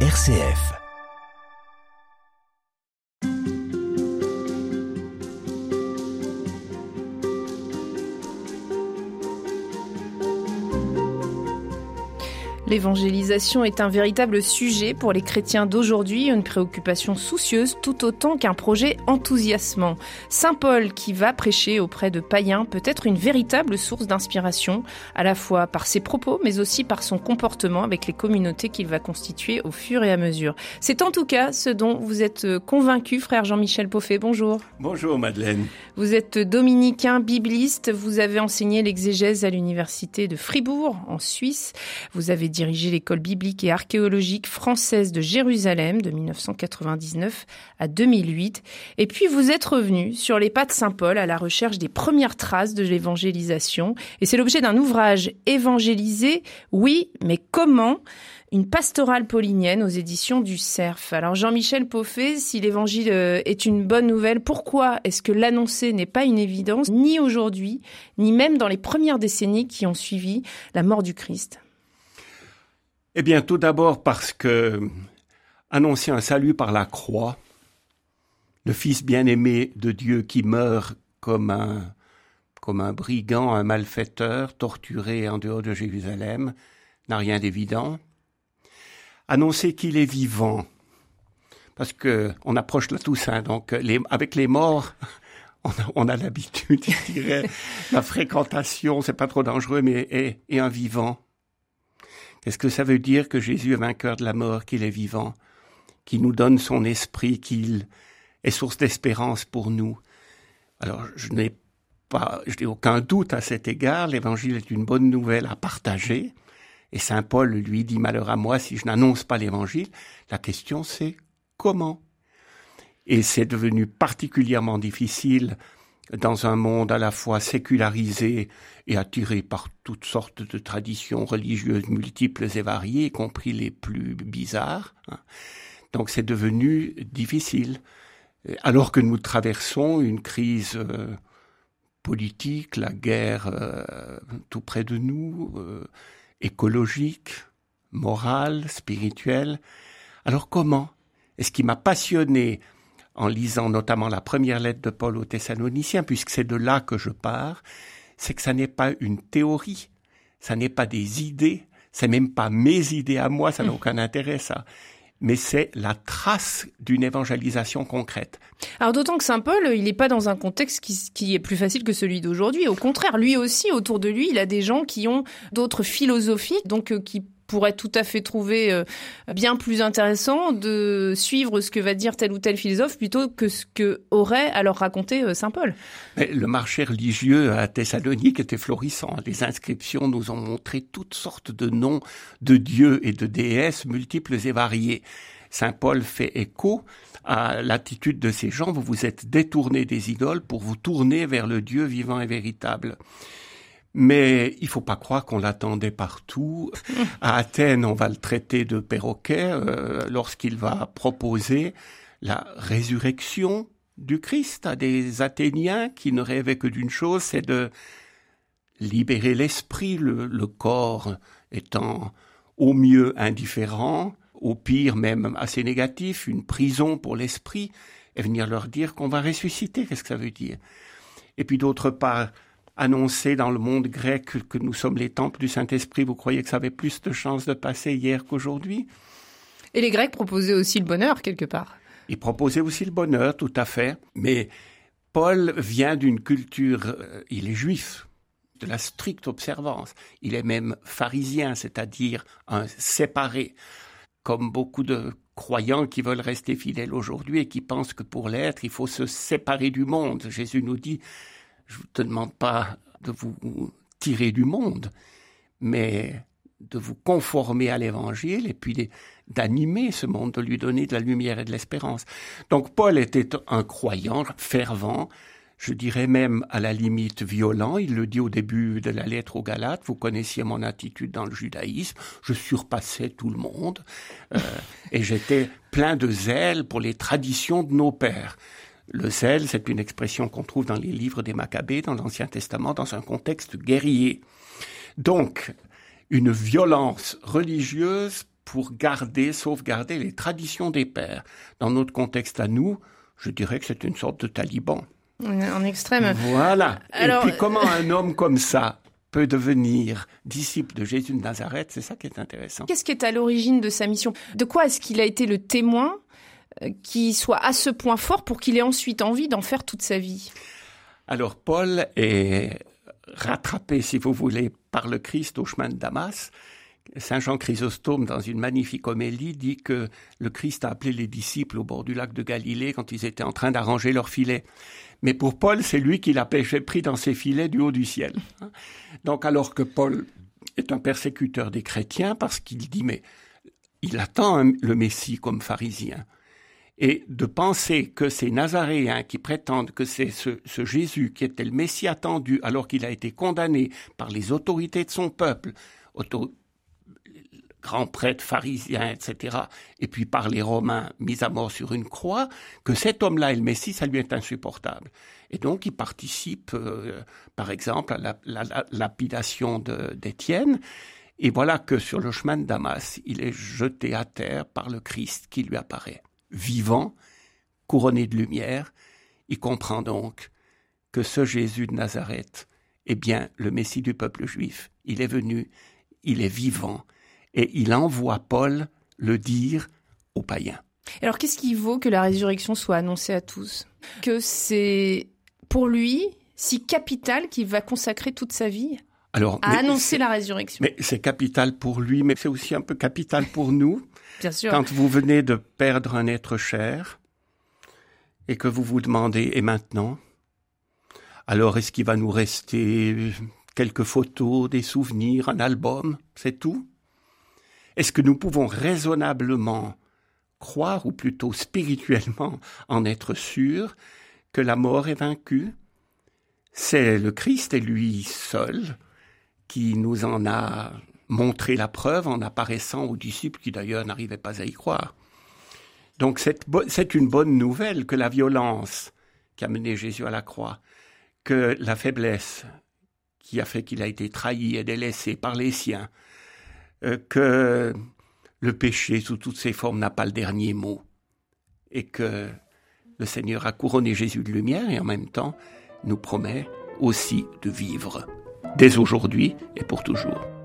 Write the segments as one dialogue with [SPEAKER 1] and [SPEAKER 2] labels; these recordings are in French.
[SPEAKER 1] RCF.
[SPEAKER 2] L'évangélisation est un véritable sujet pour les chrétiens d'aujourd'hui, une préoccupation soucieuse tout autant qu'un projet enthousiasmant. Saint Paul, qui va prêcher auprès de païens, peut être une véritable source d'inspiration, à la fois par ses propos, mais aussi par son comportement avec les communautés qu'il va constituer au fur et à mesure. C'est en tout cas ce dont vous êtes convaincu, frère Jean-Michel Poffet. Bonjour.
[SPEAKER 3] Bonjour Madeleine.
[SPEAKER 2] Vous êtes dominicain, bibliste, vous avez enseigné l'exégèse à l'université de Fribourg, en Suisse. Vous avez dirigé l'école biblique et archéologique française de Jérusalem de 1999 à 2008. Et puis vous êtes revenu sur les pas de Saint Paul à la recherche des premières traces de l'évangélisation. Et c'est l'objet d'un ouvrage évangélisé, oui, mais comment? Une pastorale paulinienne aux éditions du Cerf. Alors Jean-Michel Poffet, si l'évangile euh, est une bonne nouvelle, pourquoi est-ce que l'annoncer n'est pas une évidence, ni aujourd'hui, ni même dans les premières décennies qui ont suivi la mort du Christ?
[SPEAKER 3] Eh bien, tout d'abord parce que annoncer un salut par la croix, le Fils bien-aimé de Dieu qui meurt comme un, comme un brigand, un malfaiteur, torturé en dehors de Jérusalem, n'a rien d'évident. Annoncer qu'il est vivant, parce que on approche la Toussaint, donc avec les morts, on a, l'habitude, je dirais, la fréquentation, c'est pas trop dangereux, mais et un vivant. Est-ce que ça veut dire que Jésus est vainqueur de la mort, qu'il est vivant, qu'il nous donne son esprit, qu'il est source d'espérance pour nous? Alors, je n'ai pas, je n'ai aucun doute à cet égard. L'évangile est une bonne nouvelle à partager. Et Saint Paul lui dit malheur à moi si je n'annonce pas l'évangile. La question c'est comment? Et c'est devenu particulièrement difficile dans un monde à la fois sécularisé et attiré par toutes sortes de traditions religieuses multiples et variées, y compris les plus bizarres. Hein. Donc c'est devenu difficile. Alors que nous traversons une crise euh, politique, la guerre euh, tout près de nous, euh, écologique, morale, spirituelle. Alors comment? Et ce qui m'a passionné en lisant notamment la première lettre de Paul aux Thessaloniciens, puisque c'est de là que je pars, c'est que ça n'est pas une théorie, ça n'est pas des idées, c'est même pas mes idées à moi, ça n'a hmm. aucun intérêt ça. Mais c'est la trace d'une évangélisation concrète.
[SPEAKER 2] Alors d'autant que Saint Paul, il n'est pas dans un contexte qui, qui, est plus facile que celui d'aujourd'hui. Au contraire, lui aussi, autour de lui, il a des gens qui ont d'autres philosophies, donc euh, qui pourrait tout à fait trouver euh, bien plus intéressant de suivre ce que va dire tel ou tel philosophe plutôt que ce que aurait à leur raconter euh, saint Paul.
[SPEAKER 3] Mais le marché religieux à Thessalonique était florissant. Les inscriptions nous ont montré toutes sortes de noms de dieux et de déesses multiples et variés. Saint Paul fait écho à l'attitude de ces gens. Vous vous êtes détournés des idoles pour vous tourner vers le Dieu vivant et véritable. Mais il faut pas croire qu'on l'attendait partout. À Athènes, on va le traiter de perroquet euh, lorsqu'il va proposer la résurrection du Christ à des Athéniens qui ne rêvaient que d'une chose, c'est de libérer l'esprit, le, le, corps étant au mieux indifférent, au pire même assez négatif, une prison pour l'esprit, et venir leur dire qu'on va ressusciter, qu'est-ce que ça veut dire? Et puis d'autre part, annoncer dans le monde grec que nous sommes les temples du Saint-Esprit, vous croyez que ça avait plus de chances de passer hier qu'aujourd'hui?
[SPEAKER 2] Et les Grecs proposaient aussi le bonheur quelque part.
[SPEAKER 3] Ils proposaient aussi le bonheur, tout à fait. Mais Paul vient d'une culture, euh, il est juif, de la stricte observance. Il est même pharisien, c'est-à-dire un séparé, comme beaucoup de croyants qui veulent rester fidèles aujourd'hui et qui pensent que pour l'être, il faut se séparer du monde. Jésus nous dit, je ne te demande pas de vous tirer du monde, mais de vous conformer à l'évangile et puis d'animer ce monde, de lui donner de la lumière et de l'espérance. Donc Paul était un croyant fervent, je dirais même à la limite violent. Il le dit au début de la lettre aux Galates. Vous connaissiez mon attitude dans le judaïsme. Je surpassais tout le monde euh, et j'étais plein de zèle pour les traditions de nos pères. Le zèle, c'est une expression qu'on trouve dans les livres des Maccabées, dans l'Ancien Testament, dans un contexte guerrier. Donc, une violence religieuse pour garder, sauvegarder les traditions des pères. Dans notre contexte à nous, je dirais que c'est une sorte de taliban.
[SPEAKER 2] En extrême.
[SPEAKER 3] Voilà. Et puis comment un homme comme ça peut devenir disciple de Jésus de Nazareth, c'est ça qui est intéressant.
[SPEAKER 2] Qu'est-ce qui est à l'origine de sa mission? De quoi est-ce qu'il a été le témoin? euh, qui soit à ce point fort pour qu'il ait ensuite envie d'en faire toute sa vie
[SPEAKER 3] Alors Paul est rattrapé, si vous voulez, par le Christ au chemin de Damas. Saint Jean Chrysostome, dans une magnifique homélie, dit que le Christ a appelé les disciples au bord du lac de Galilée quand ils étaient en train d'arranger leur filet. Mais pour Paul, c'est lui qui l'a pris dans ses filets du haut du ciel. Donc alors que Paul est un persécuteur des chrétiens parce qu'il dit mais il attend le Messie comme pharisien. Et de penser que ces Nazaréens qui prétendent que c'est ce, ce, Jésus qui était le Messie attendu alors qu'il a été condamné par les autorités de son peuple, grands prêtres pharisiens, etc., et puis par les Romains mis à mort sur une croix, que cet homme-là est le Messie, ça lui est insupportable. Et donc il participe, euh, par exemple, à la, lapidation d'Étienne, et voilà que sur le chemin de Damas, il est jeté à terre par le Christ qui lui apparaît. Vivant, couronné de lumière, il comprend donc que ce Jésus de Nazareth est bien le Messie du peuple juif. Il est venu, il est vivant, et il envoie Paul le dire aux païens.
[SPEAKER 2] Alors qu'est-ce qui vaut que la résurrection soit annoncée à tous? Que c'est pour lui si capital qu'il va consacrer toute sa vie alors, à annoncer la résurrection?
[SPEAKER 3] Mais c'est capital pour lui, mais c'est aussi un peu capital pour nous.
[SPEAKER 2] Sûr.
[SPEAKER 3] Quand vous venez de perdre un être cher et que vous vous demandez et maintenant? Alors est-ce qu'il va nous rester quelques photos, des souvenirs, un album, c'est tout? Est-ce que nous pouvons raisonnablement croire, ou plutôt spirituellement en être sûrs, que la mort est vaincue? C'est le Christ et lui seul qui nous en a montré la preuve en apparaissant aux disciples qui d'ailleurs n'arrivaient pas à y croire. Donc c'est une bonne nouvelle que la violence qui a mené Jésus à la croix, que la faiblesse qui a fait qu'il a été trahi et délaissé par les siens, euh, que le péché sous toutes ses formes n'a pas le dernier mot et que le Seigneur a couronné Jésus de lumière et en même temps nous promet aussi de vivre dès aujourd'hui et pour toujours.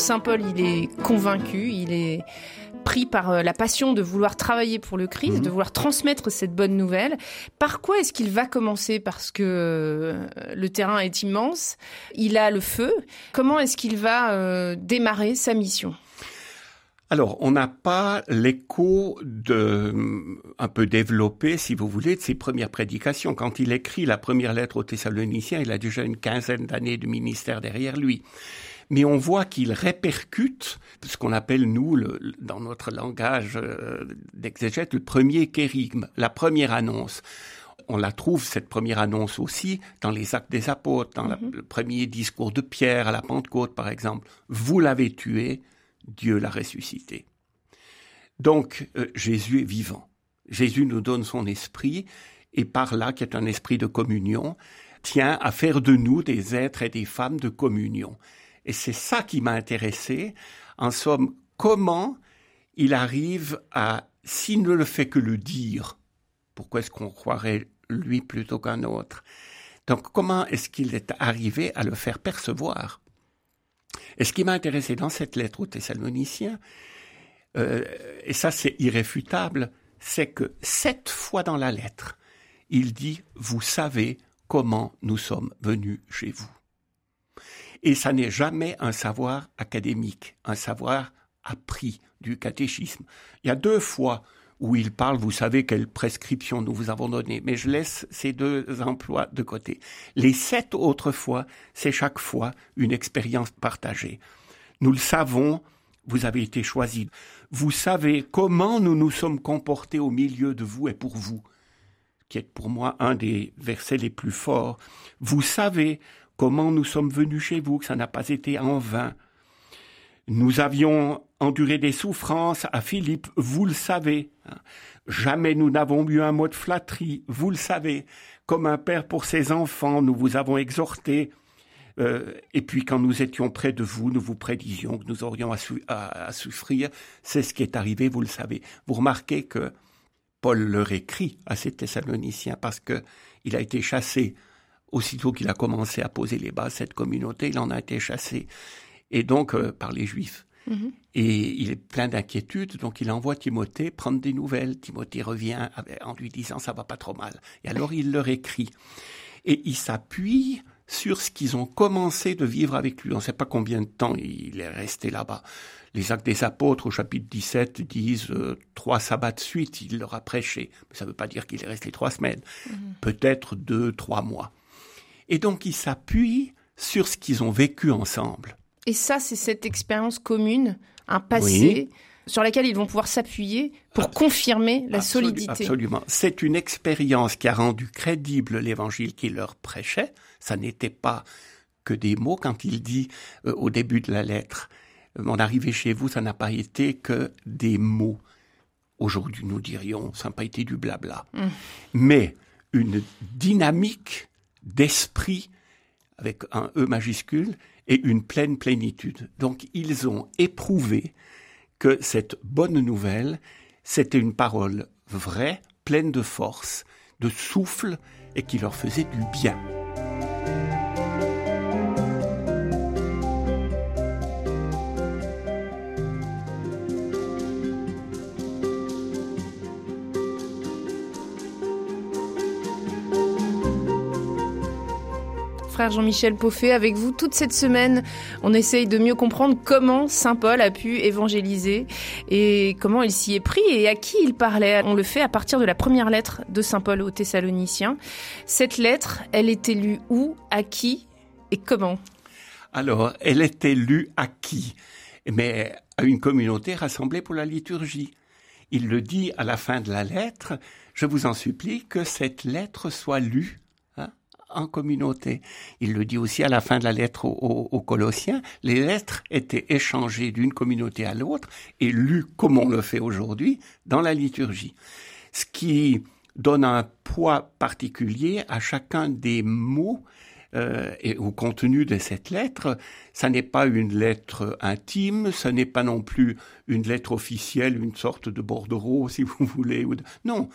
[SPEAKER 2] Saint Paul, il est convaincu, il est pris par euh, la passion de vouloir travailler pour le Christ, mhm. de vouloir transmettre cette bonne nouvelle. Par quoi est-ce qu'il va commencer? Parce que euh, le terrain est immense, il a le feu. Comment est-ce qu'il va euh, démarrer sa mission?
[SPEAKER 3] Alors, on n'a pas l'écho de, un peu développé, si vous voulez, de ses premières prédications. Quand il écrit la première lettre aux Thessaloniciens, il a déjà une quinzaine d'années de ministère derrière lui mais on voit qu'il répercute ce qu'on appelle, nous, dans notre langage euh, d'exégète, le premier kérigme, la première annonce. On la trouve, cette première annonce aussi, dans les actes des apôtres, dans mhm. le premier discours de Pierre à la Pentecôte, par exemple. Vous l'avez tué, Dieu l'a ressuscité. Donc, euh, Jésus est vivant. Jésus nous donne son esprit, et par là, qui est un esprit de communion, tient à faire de nous des êtres et des femmes de communion. Et c'est ça qui m'a intéressé. En somme, comment il arrive à, s'il ne le fait que le dire, pourquoi est-ce qu'on croirait lui plutôt qu'un autre? Donc comment est-ce qu'il est arrivé à le faire percevoir? Et ce qui m'a intéressé dans cette lettre aux Thessaloniciens, euh, et ça c'est irréfutable, c'est que sept fois dans la lettre, il dit, vous savez comment nous sommes venus chez vous. Et ça n'est jamais un savoir académique, un savoir appris du catéchisme. Il y a deux fois où il parle, vous savez quelle prescription nous vous avons donnée, mais je laisse ces deux emplois de côté. Les sept autres fois, c'est chaque fois une expérience partagée. Nous le savons, vous avez été choisis. Vous savez comment nous nous sommes comportés au milieu de vous et pour vous, qui est pour moi un des versets les plus forts. Vous savez comment nous sommes venus chez vous, que ça n'a pas été en vain. Nous avions enduré des souffrances à Philippe, vous le savez. Jamais nous n'avons eu un mot de flatterie, vous le savez. Comme un père pour ses enfants, nous vous avons exhorté. Euh, et puis quand nous étions près de vous, nous vous prédisions que nous aurions à, souffrir. C'est ce qui est arrivé, vous le savez. Vous remarquez que Paul leur écrit à ces Thessaloniciens parce que il a été chassé aussitôt qu'il a commencé à poser les bases cette communauté, il en a été chassé et donc euh, par les Juifs. Mhm. Et il est plein d'inquiétude, donc il envoie Timothée prendre des nouvelles. Timothée revient en lui disant ça va pas trop mal. Et alors il leur écrit. Et il s'appuie sur ce qu'ils ont commencé de vivre avec lui. On ne sait pas combien de temps il est resté là-bas. Les actes des apôtres au chapitre 17 disent euh, trois sabbats de suite, il leur a prêché. Mais ça ne veut pas dire qu'il est resté trois semaines. Mhm. Peut-être deux, trois mois. Et donc il s'appuie sur ce qu'ils ont vécu ensemble.
[SPEAKER 2] Et ça, c'est cette expérience commune, un passé sur laquelle ils vont pouvoir s'appuyer pour confirmer la solidité.
[SPEAKER 3] Absolument. C'est une expérience qui a rendu crédible l'évangile qu'il leur prêchait. Ça n'était pas que des mots quand il dit euh, au début de la lettre, mon arrivée chez vous, ça n'a pas été que des mots. Aujourd'hui, nous dirions, ça n'a pas été du blabla. Mmh. Mais une dynamique d'esprit avec un E majuscule et une pleine plénitude. Donc ils ont éprouvé que cette bonne nouvelle, c'était une parole vraie, pleine de force, de souffle et qui leur faisait du bien.
[SPEAKER 2] Jean-Michel Poffet, avec vous toute cette semaine. On essaye de mieux comprendre comment Saint Paul a pu évangéliser et comment il s'y est pris et à qui il parlait. On le fait à partir de la première lettre de Saint Paul aux Thessaloniciens. Cette lettre, elle était lue où, à qui et comment?
[SPEAKER 3] Alors, elle était lue à qui? Mais à une communauté rassemblée pour la liturgie. Il le dit à la fin de la lettre, je vous en supplie que cette lettre soit lue en communauté. Il le dit aussi à la fin de la lettre aux, Colossiens, les lettres étaient échangées d'une communauté à l'autre et lues comme on le fait aujourd'hui dans la liturgie. Ce qui donne un poids particulier à chacun des mots euh, et au contenu de cette lettre. Ça n'est pas une lettre intime, ce n'est pas non plus une lettre officielle, une sorte de bordereau, si vous voulez. Non,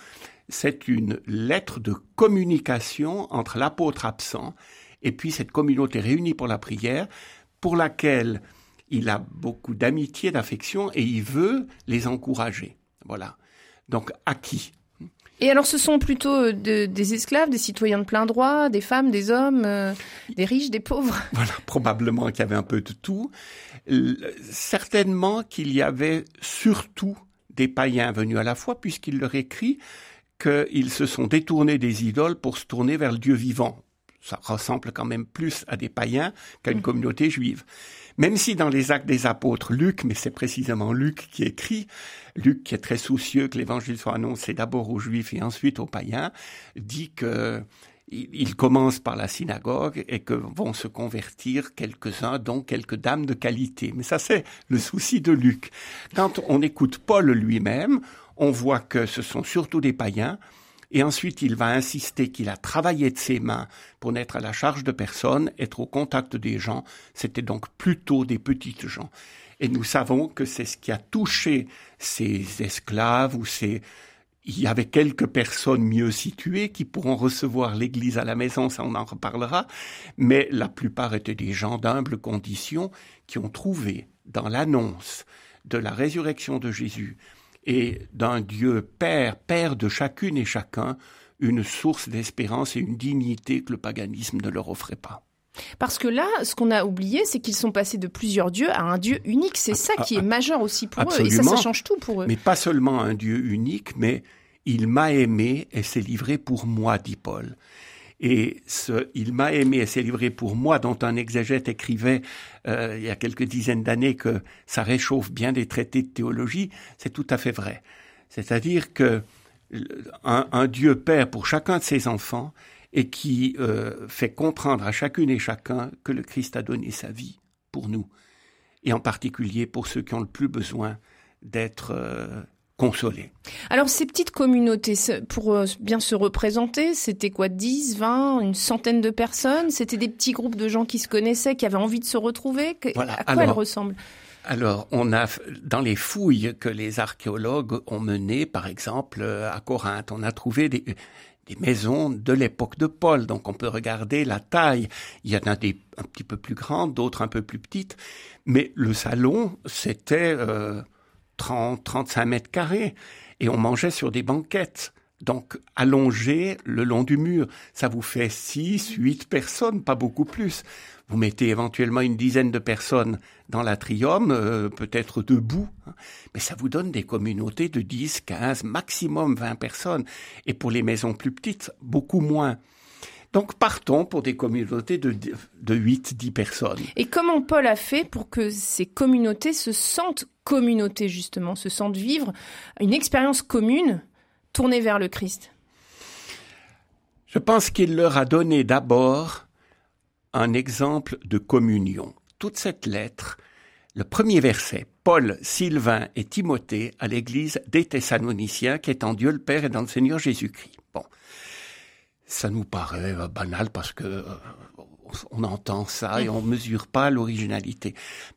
[SPEAKER 3] c'est une lettre de communication entre l'apôtre absent et puis cette communauté réunie pour la prière, pour laquelle il a beaucoup d'amitié, d'affection et il veut les encourager. Voilà. Donc à qui?
[SPEAKER 2] Et alors, ce sont plutôt euh, des esclaves, des citoyens de plein droit, des femmes, des hommes, euh, des riches, des pauvres?
[SPEAKER 3] Voilà, probablement qu'il y avait un peu de tout. Certainement qu'il y avait surtout des païens venus à la foi, puisqu'il leur écrit qu'ils se sont détournés des idoles pour se tourner vers le Dieu vivant. Ça ressemble quand même plus à des païens qu'à une mm. communauté juive. Même si dans les actes des apôtres, Luc, mais c'est précisément Luc qui écrit, Luc qui est très soucieux que l'évangile soit annoncé d'abord aux juifs et ensuite aux païens, dit que il commence par la synagogue et que vont se convertir quelques-uns, dont quelques dames de qualité. Mais ça, c'est le souci de Luc. Quand on écoute Paul lui-même, on voit que ce sont surtout des païens, et ensuite il va insister qu'il a travaillé de ses mains pour n'être à la charge de personne, être au contact des gens, c'était donc plutôt des petites gens. Et nous savons que c'est ce qui a touché ces esclaves ou ces... Il y avait quelques personnes mieux situées qui pourront recevoir l'Église à la maison, ça on en reparlera, mais la plupart étaient des gens d'humble condition qui ont trouvé dans l'annonce de la résurrection de Jésus et d'un Dieu Père, Père de chacune et chacun, une source d'espérance et une dignité que le paganisme ne leur offrait pas.
[SPEAKER 2] Parce que là, ce qu'on a oublié, c'est qu'ils sont passés de plusieurs dieux à un Dieu unique. C'est ça qui est majeur aussi pour eux. Et ça, ça change tout pour eux.
[SPEAKER 3] Mais pas seulement un Dieu unique, mais il m'a aimé et s'est livré pour moi, dit Paul. Et ce Il m'a aimé s'est livré pour moi, dont un exégète écrivait euh, il y a quelques dizaines d'années que ça réchauffe bien des traités de théologie, c'est tout à fait vrai. C'est-à-dire que un, Dieu Père pour chacun de ses enfants et qui euh, fait comprendre à chacune et chacun que le Christ a donné sa vie pour nous, et en particulier pour ceux qui ont le plus besoin d'être euh, consolés.
[SPEAKER 2] Alors ces petites communautés, pour euh, bien se représenter, c'était quoi 10, 20, une centaine de personnes? C'était des petits groupes de gens qui se connaissaient, qui avaient envie de se retrouver? Voilà. À quoi elles ressemblent?
[SPEAKER 3] alors, on a dans les fouilles que les archéologues ont menées, par exemple à Corinthe, on a trouvé des, des maisons de l'époque de Paul. Donc on peut regarder la taille. Il y en a des un petit peu plus grandes, d'autres un peu plus petites. Mais le salon, c'était euh, 30, 35 mètres carrés. Et on mangeait sur des banquettes. Donc allongé le long du mur, ça vous fait 6, 8 personnes, pas beaucoup plus. Vous mettez éventuellement une dizaine de personnes dans l'atrium, euh, peut-être debout, hein. mais ça vous donne des communautés de 10, 15, maximum 20 personnes. Et pour les maisons plus petites, beaucoup moins. Donc partons pour des communautés de, de 8, 10 personnes.
[SPEAKER 2] Et comment Paul a fait pour que ces communautés se sentent communautés, justement, se sentent vivre une expérience commune tournée vers le Christ?
[SPEAKER 3] Je pense qu'il leur a donné d'abord un exemple de communion. Toute cette lettre, le premier verset, Paul, Sylvain et Timothée à l'église des Thessaloniciens qui est en Dieu le Père et dans le Seigneur Jésus-Christ. Ça nous paraît euh, banal parce que euh, on entend ça et on ne mesure pas l'originalité.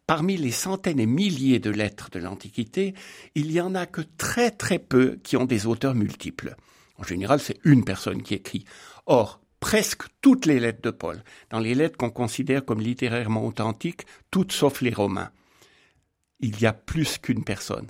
[SPEAKER 3] Parmi les centaines et milliers de lettres de l'Antiquité, il y en a que très très peu qui ont des auteurs multiples. En général, c'est une personne qui écrit. Or, presque toutes les lettres de Paul, dans les lettres qu'on considère comme littérairement authentiques, toutes sauf les Romains. Il y a plus qu'une personne.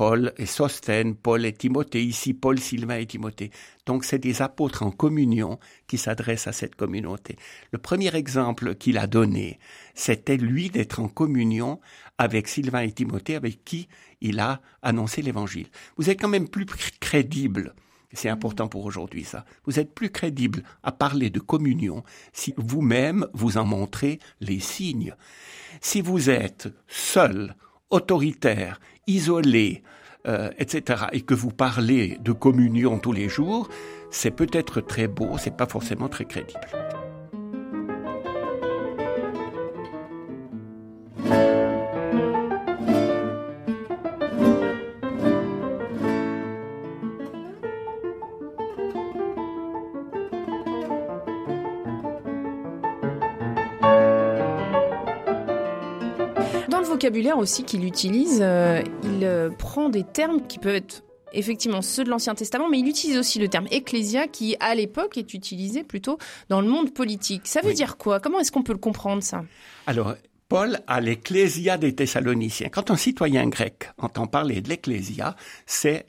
[SPEAKER 3] Paul et Sosthène, Paul et Timothée, ici Paul, Sylvain et Timothée. Donc c'est des apôtres en communion qui s'adressent à cette communauté. Le premier exemple qu'il a donné, c'était lui d'être en communion avec Sylvain et Timothée, avec qui il a annoncé l'évangile. Vous êtes quand même plus crédible c'est important pour aujourd'hui ça. Vous êtes plus crédible à parler de communion si vous-même vous en montrez les signes. Si vous êtes seul, autoritaire, isolé, euh, etc., et que vous parlez de communion tous les jours, c'est peut-être très beau, c'est pas forcément très crédible.
[SPEAKER 2] Vocabulaire aussi qu'il utilise, euh, il euh, prend des termes qui peuvent être effectivement ceux de l'Ancien Testament, mais il utilise aussi le terme ecclésia qui, à l'époque, est utilisé plutôt dans le monde politique. Ça veut dire quoi? Comment est-ce qu'on peut le comprendre, ça?
[SPEAKER 3] Alors, Paul a l'ecclésia des Thessaloniciens. Quand un citoyen grec entend parler de l'ecclésia, c'est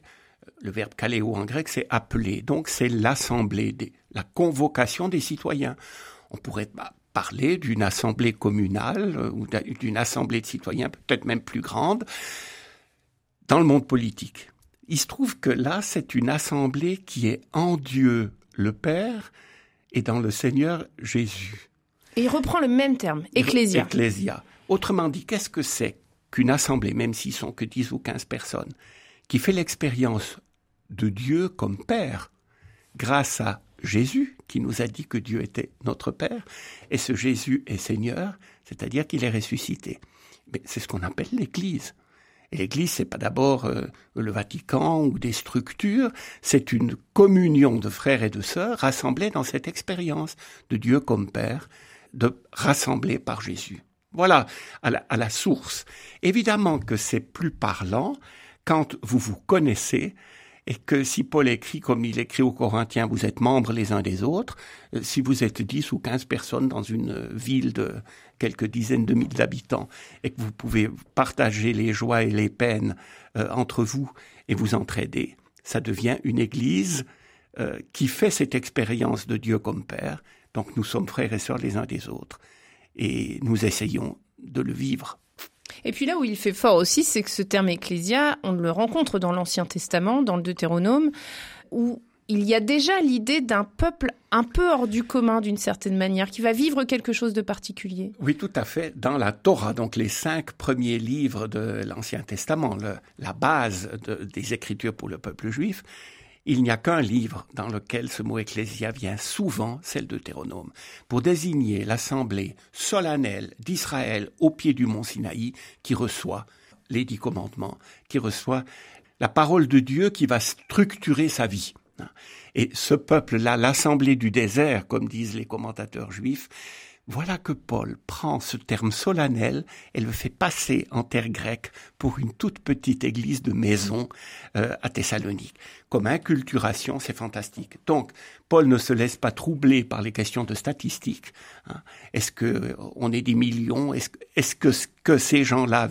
[SPEAKER 3] le verbe kaléo en grec, c'est appeler. Donc, c'est l'assemblée, la convocation des citoyens. On pourrait bah, parler d'une assemblée communale euh, ou d'une assemblée de citoyens peut-être même plus grande dans le monde politique. Il se trouve que là, c'est une assemblée qui est en Dieu le Père et dans le Seigneur Jésus.
[SPEAKER 2] Et il reprend le même terme, ecclésia.
[SPEAKER 3] Ecclésia. Autrement dit, qu'est-ce que c'est qu'une assemblée, même s'ils sont que 10 ou 15 personnes, qui fait l'expérience de Dieu comme Père grâce à Jésus? Qui nous a dit que Dieu était notre Père, et ce Jésus est Seigneur, c'est-à-dire qu'il est ressuscité. Mais c'est ce qu'on appelle l'Église. Et l'Église, c'est pas d'abord euh, le Vatican ou des structures, c'est une communion de frères et de sœurs rassemblés dans cette expérience de Dieu comme Père, de rassembler par Jésus. Voilà, à la source. Évidemment que c'est plus parlant quand vous vous connaissez et que si Paul écrit comme il écrit aux Corinthiens, vous êtes membres les uns des autres, euh, si vous êtes dix ou quinze personnes dans une ville de quelques dizaines de milliers d'habitants et que vous pouvez partager les joies et les peines euh, entre vous et vous entraider, ça devient une église euh, qui fait cette expérience de Dieu comme Père. Donc nous sommes frères et sœurs les uns des autres et nous essayons de le vivre.
[SPEAKER 2] Et puis là où il fait fort aussi, c'est que ce terme ecclésia, on le rencontre dans l'Ancien Testament, dans le Deutéronome, où il y a déjà l'idée d'un peuple un peu hors du commun d'une certaine manière, qui va vivre quelque chose de particulier.
[SPEAKER 3] Oui, tout à fait. Dans la Torah, donc les cinq premiers livres de l'Ancien Testament, la base des Écritures pour le peuple juif, il n'y a qu'un livre dans lequel ce mot ecclésia vient souvent, c'est le Deutéronome, pour désigner l'assemblée solennelle d'Israël au pied du mont Sinaï qui reçoit les dix commandements, qui reçoit la parole de Dieu qui va structurer sa vie. Et ce peuple-là, l'assemblée du désert, comme disent les commentateurs juifs, voilà que Paul prend ce terme solennel et le fait passer en terre grecque pour une toute petite église de maison euh, à Thessalonique. Comme inculturation, c'est fantastique. Donc, Paul ne se laisse pas troubler par les questions de statistiques. Hein. Est-ce que on est des millions? Est-ce que ce que ces gens-là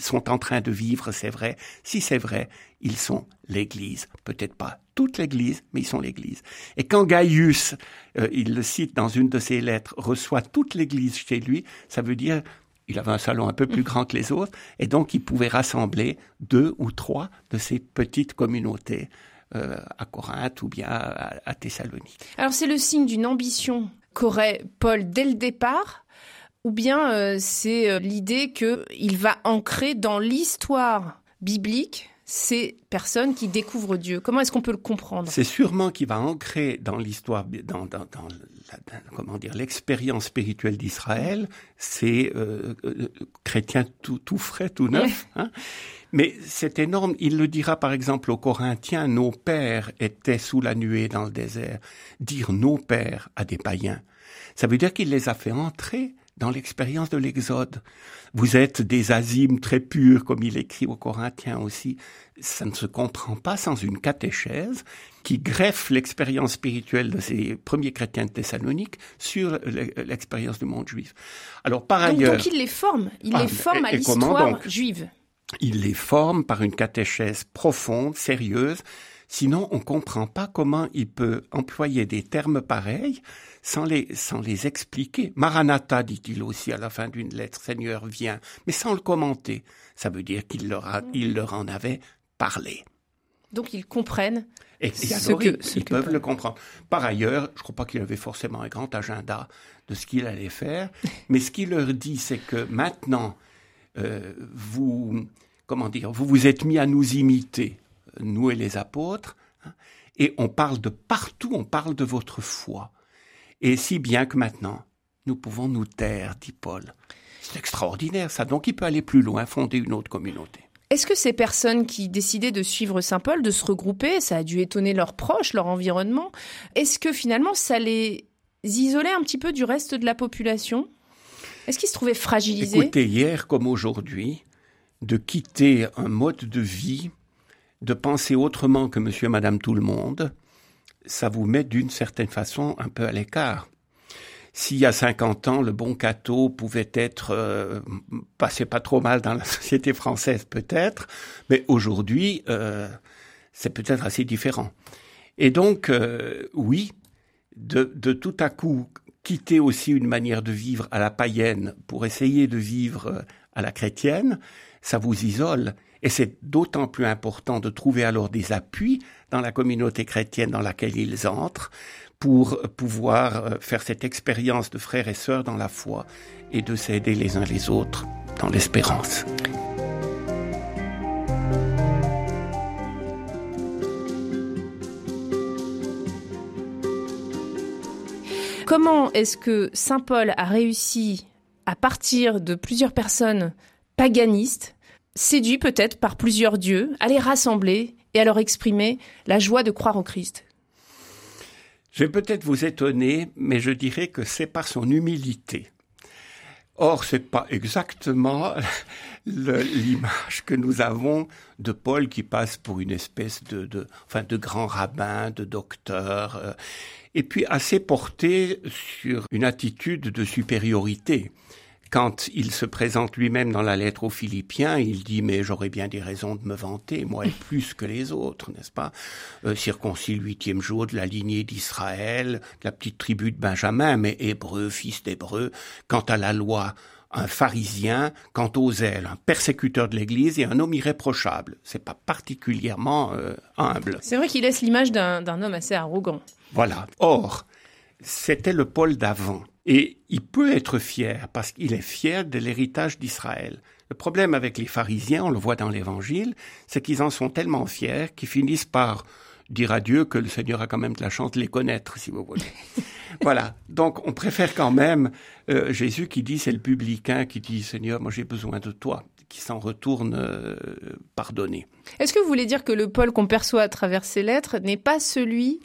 [SPEAKER 3] sont en train de vivre, c'est vrai. Si c'est vrai, ils sont l'Église. Peut-être pas toute l'Église, mais ils sont l'Église. Et quand Gaius, euh, il le cite dans une de ses lettres, reçoit toute l'Église chez lui, ça veut dire il avait un salon un peu plus grand que les autres, et donc il pouvait rassembler deux ou trois de ces petites communautés euh, à Corinthe ou bien à Thessalonique.
[SPEAKER 2] Alors c'est le signe d'une ambition qu'aurait Paul dès le départ ou bien euh, c'est euh, l'idée qu'il va ancrer dans l'histoire biblique ces personnes qui découvrent Dieu. Comment est-ce qu'on peut le comprendre?
[SPEAKER 3] C'est sûrement qu'il va ancrer dans l'histoire, dans, comment dire, l'expérience spirituelle d'Israël, c'est euh, chrétien tout, frais, tout neuf. Hein. Mais c'est énorme. Il le dira par exemple aux Corinthiens, nos pères étaient sous la nuée dans le désert. Dire nos pères à des païens, ça veut dire qu'il les a fait entrer dans l'expérience de l'Exode. Vous êtes des azimes très purs, comme il écrit aux Corinthiens aussi. Ça ne se comprend pas sans une catéchèse qui greffe l'expérience spirituelle de ces premiers chrétiens de Thessalonique sur l'expérience du monde juif.
[SPEAKER 2] Alors par ailleurs, donc il les forme, il les ah, forme à l'histoire juive.
[SPEAKER 3] Il les forme par une catéchèse profonde, sérieuse. Sinon, on ne comprend pas comment il peut employer des termes pareils sans les, sans les expliquer. Maranatha, dit-il aussi à la fin d'une lettre, Seigneur, viens, mais sans le commenter. Ça veut dire qu'il leur, a, il leur en avait parlé.
[SPEAKER 2] Donc ils comprennent
[SPEAKER 3] et, ce que, ils, peuvent le comprendre. Par ailleurs, je ne crois pas qu'il avait forcément un grand agenda de ce qu'il allait faire, mais ce qu'il leur dit, c'est que maintenant, euh, vous, comment dire, vous vous êtes mis à nous imiter, nous et les apôtres, hein, et on parle de partout, on parle de votre foi. Et si bien que maintenant, nous pouvons nous taire, dit Paul. C'est extraordinaire ça, donc il peut aller plus loin, fonder une autre communauté.
[SPEAKER 2] Est-ce que ces personnes qui décidaient de suivre Saint Paul, de se regrouper, ça a dû étonner leurs proches, leur environnement, est-ce que finalement ça les isolait un petit peu du reste de la population? Est-ce qu'ils se trouvaient fragilisés?
[SPEAKER 3] Écoutez, hier comme aujourd'hui, de quitter un mode de vie de penser autrement que monsieur et madame tout le monde, ça vous met d'une certaine façon un peu à l'écart. S'il y a 50 ans, le bon Cato pouvait être euh, passé pas trop mal dans la société française peut-être, mais aujourd'hui, euh, c'est peut-être assez différent. Et donc, euh, oui, de, de tout à coup quitter aussi une manière de vivre à la païenne pour essayer de vivre à la chrétienne, ça vous isole. Et c'est d'autant plus important de trouver alors des appuis dans la communauté chrétienne dans laquelle ils entrent pour pouvoir euh, faire cette expérience de frères et sœurs dans la foi et de s'aider les uns les autres dans l'espérance.
[SPEAKER 2] Comment est-ce que Saint Paul a réussi, à partir de plusieurs personnes paganistes, séduit peut-être par plusieurs dieux, à les rassembler et à leur exprimer la joie de croire au Christ.
[SPEAKER 3] Je vais peut-être vous étonner, mais je dirais que c'est par son humilité. Or, c'est pas exactement l'image que nous avons de Paul qui passe pour une espèce de, de enfin, de grand rabbin, de docteur, euh, et puis assez porté sur une attitude de supériorité quand il se présente lui-même dans la lettre aux Philippiens, il dit mais j'aurais bien des raisons de me vanter, moi et plus que les autres, n'est-ce pas? Euh, Circoncis le huitième jour de la lignée d'Israël, de la petite tribu de Benjamin, mais hébreu, fils d'hébreu. Quant à la loi, un pharisien, quant aux ailes, un persécuteur de l'Église et un homme irréprochable. C'est pas particulièrement euh, humble.
[SPEAKER 2] C'est vrai qu'il laisse l'image d'un homme assez arrogant.
[SPEAKER 3] Voilà. Or, c'était le Paul d'avant. Et il peut être fier parce qu'il est fier de l'héritage d'Israël. Le problème avec les pharisiens, on le voit dans l'Évangile, c'est qu'ils en sont tellement fiers qu'ils finissent par dire à Dieu que le Seigneur a quand même de la chance de les connaître, si vous voulez. voilà. Donc, on préfère quand même euh, Jésus qui dit, c'est le publicain qui dit, Seigneur, moi j'ai besoin de toi, qui s'en retourne euh, pardonner.
[SPEAKER 2] Est-ce que vous voulez dire que le Paul qu'on perçoit à travers ces lettres n'est pas celui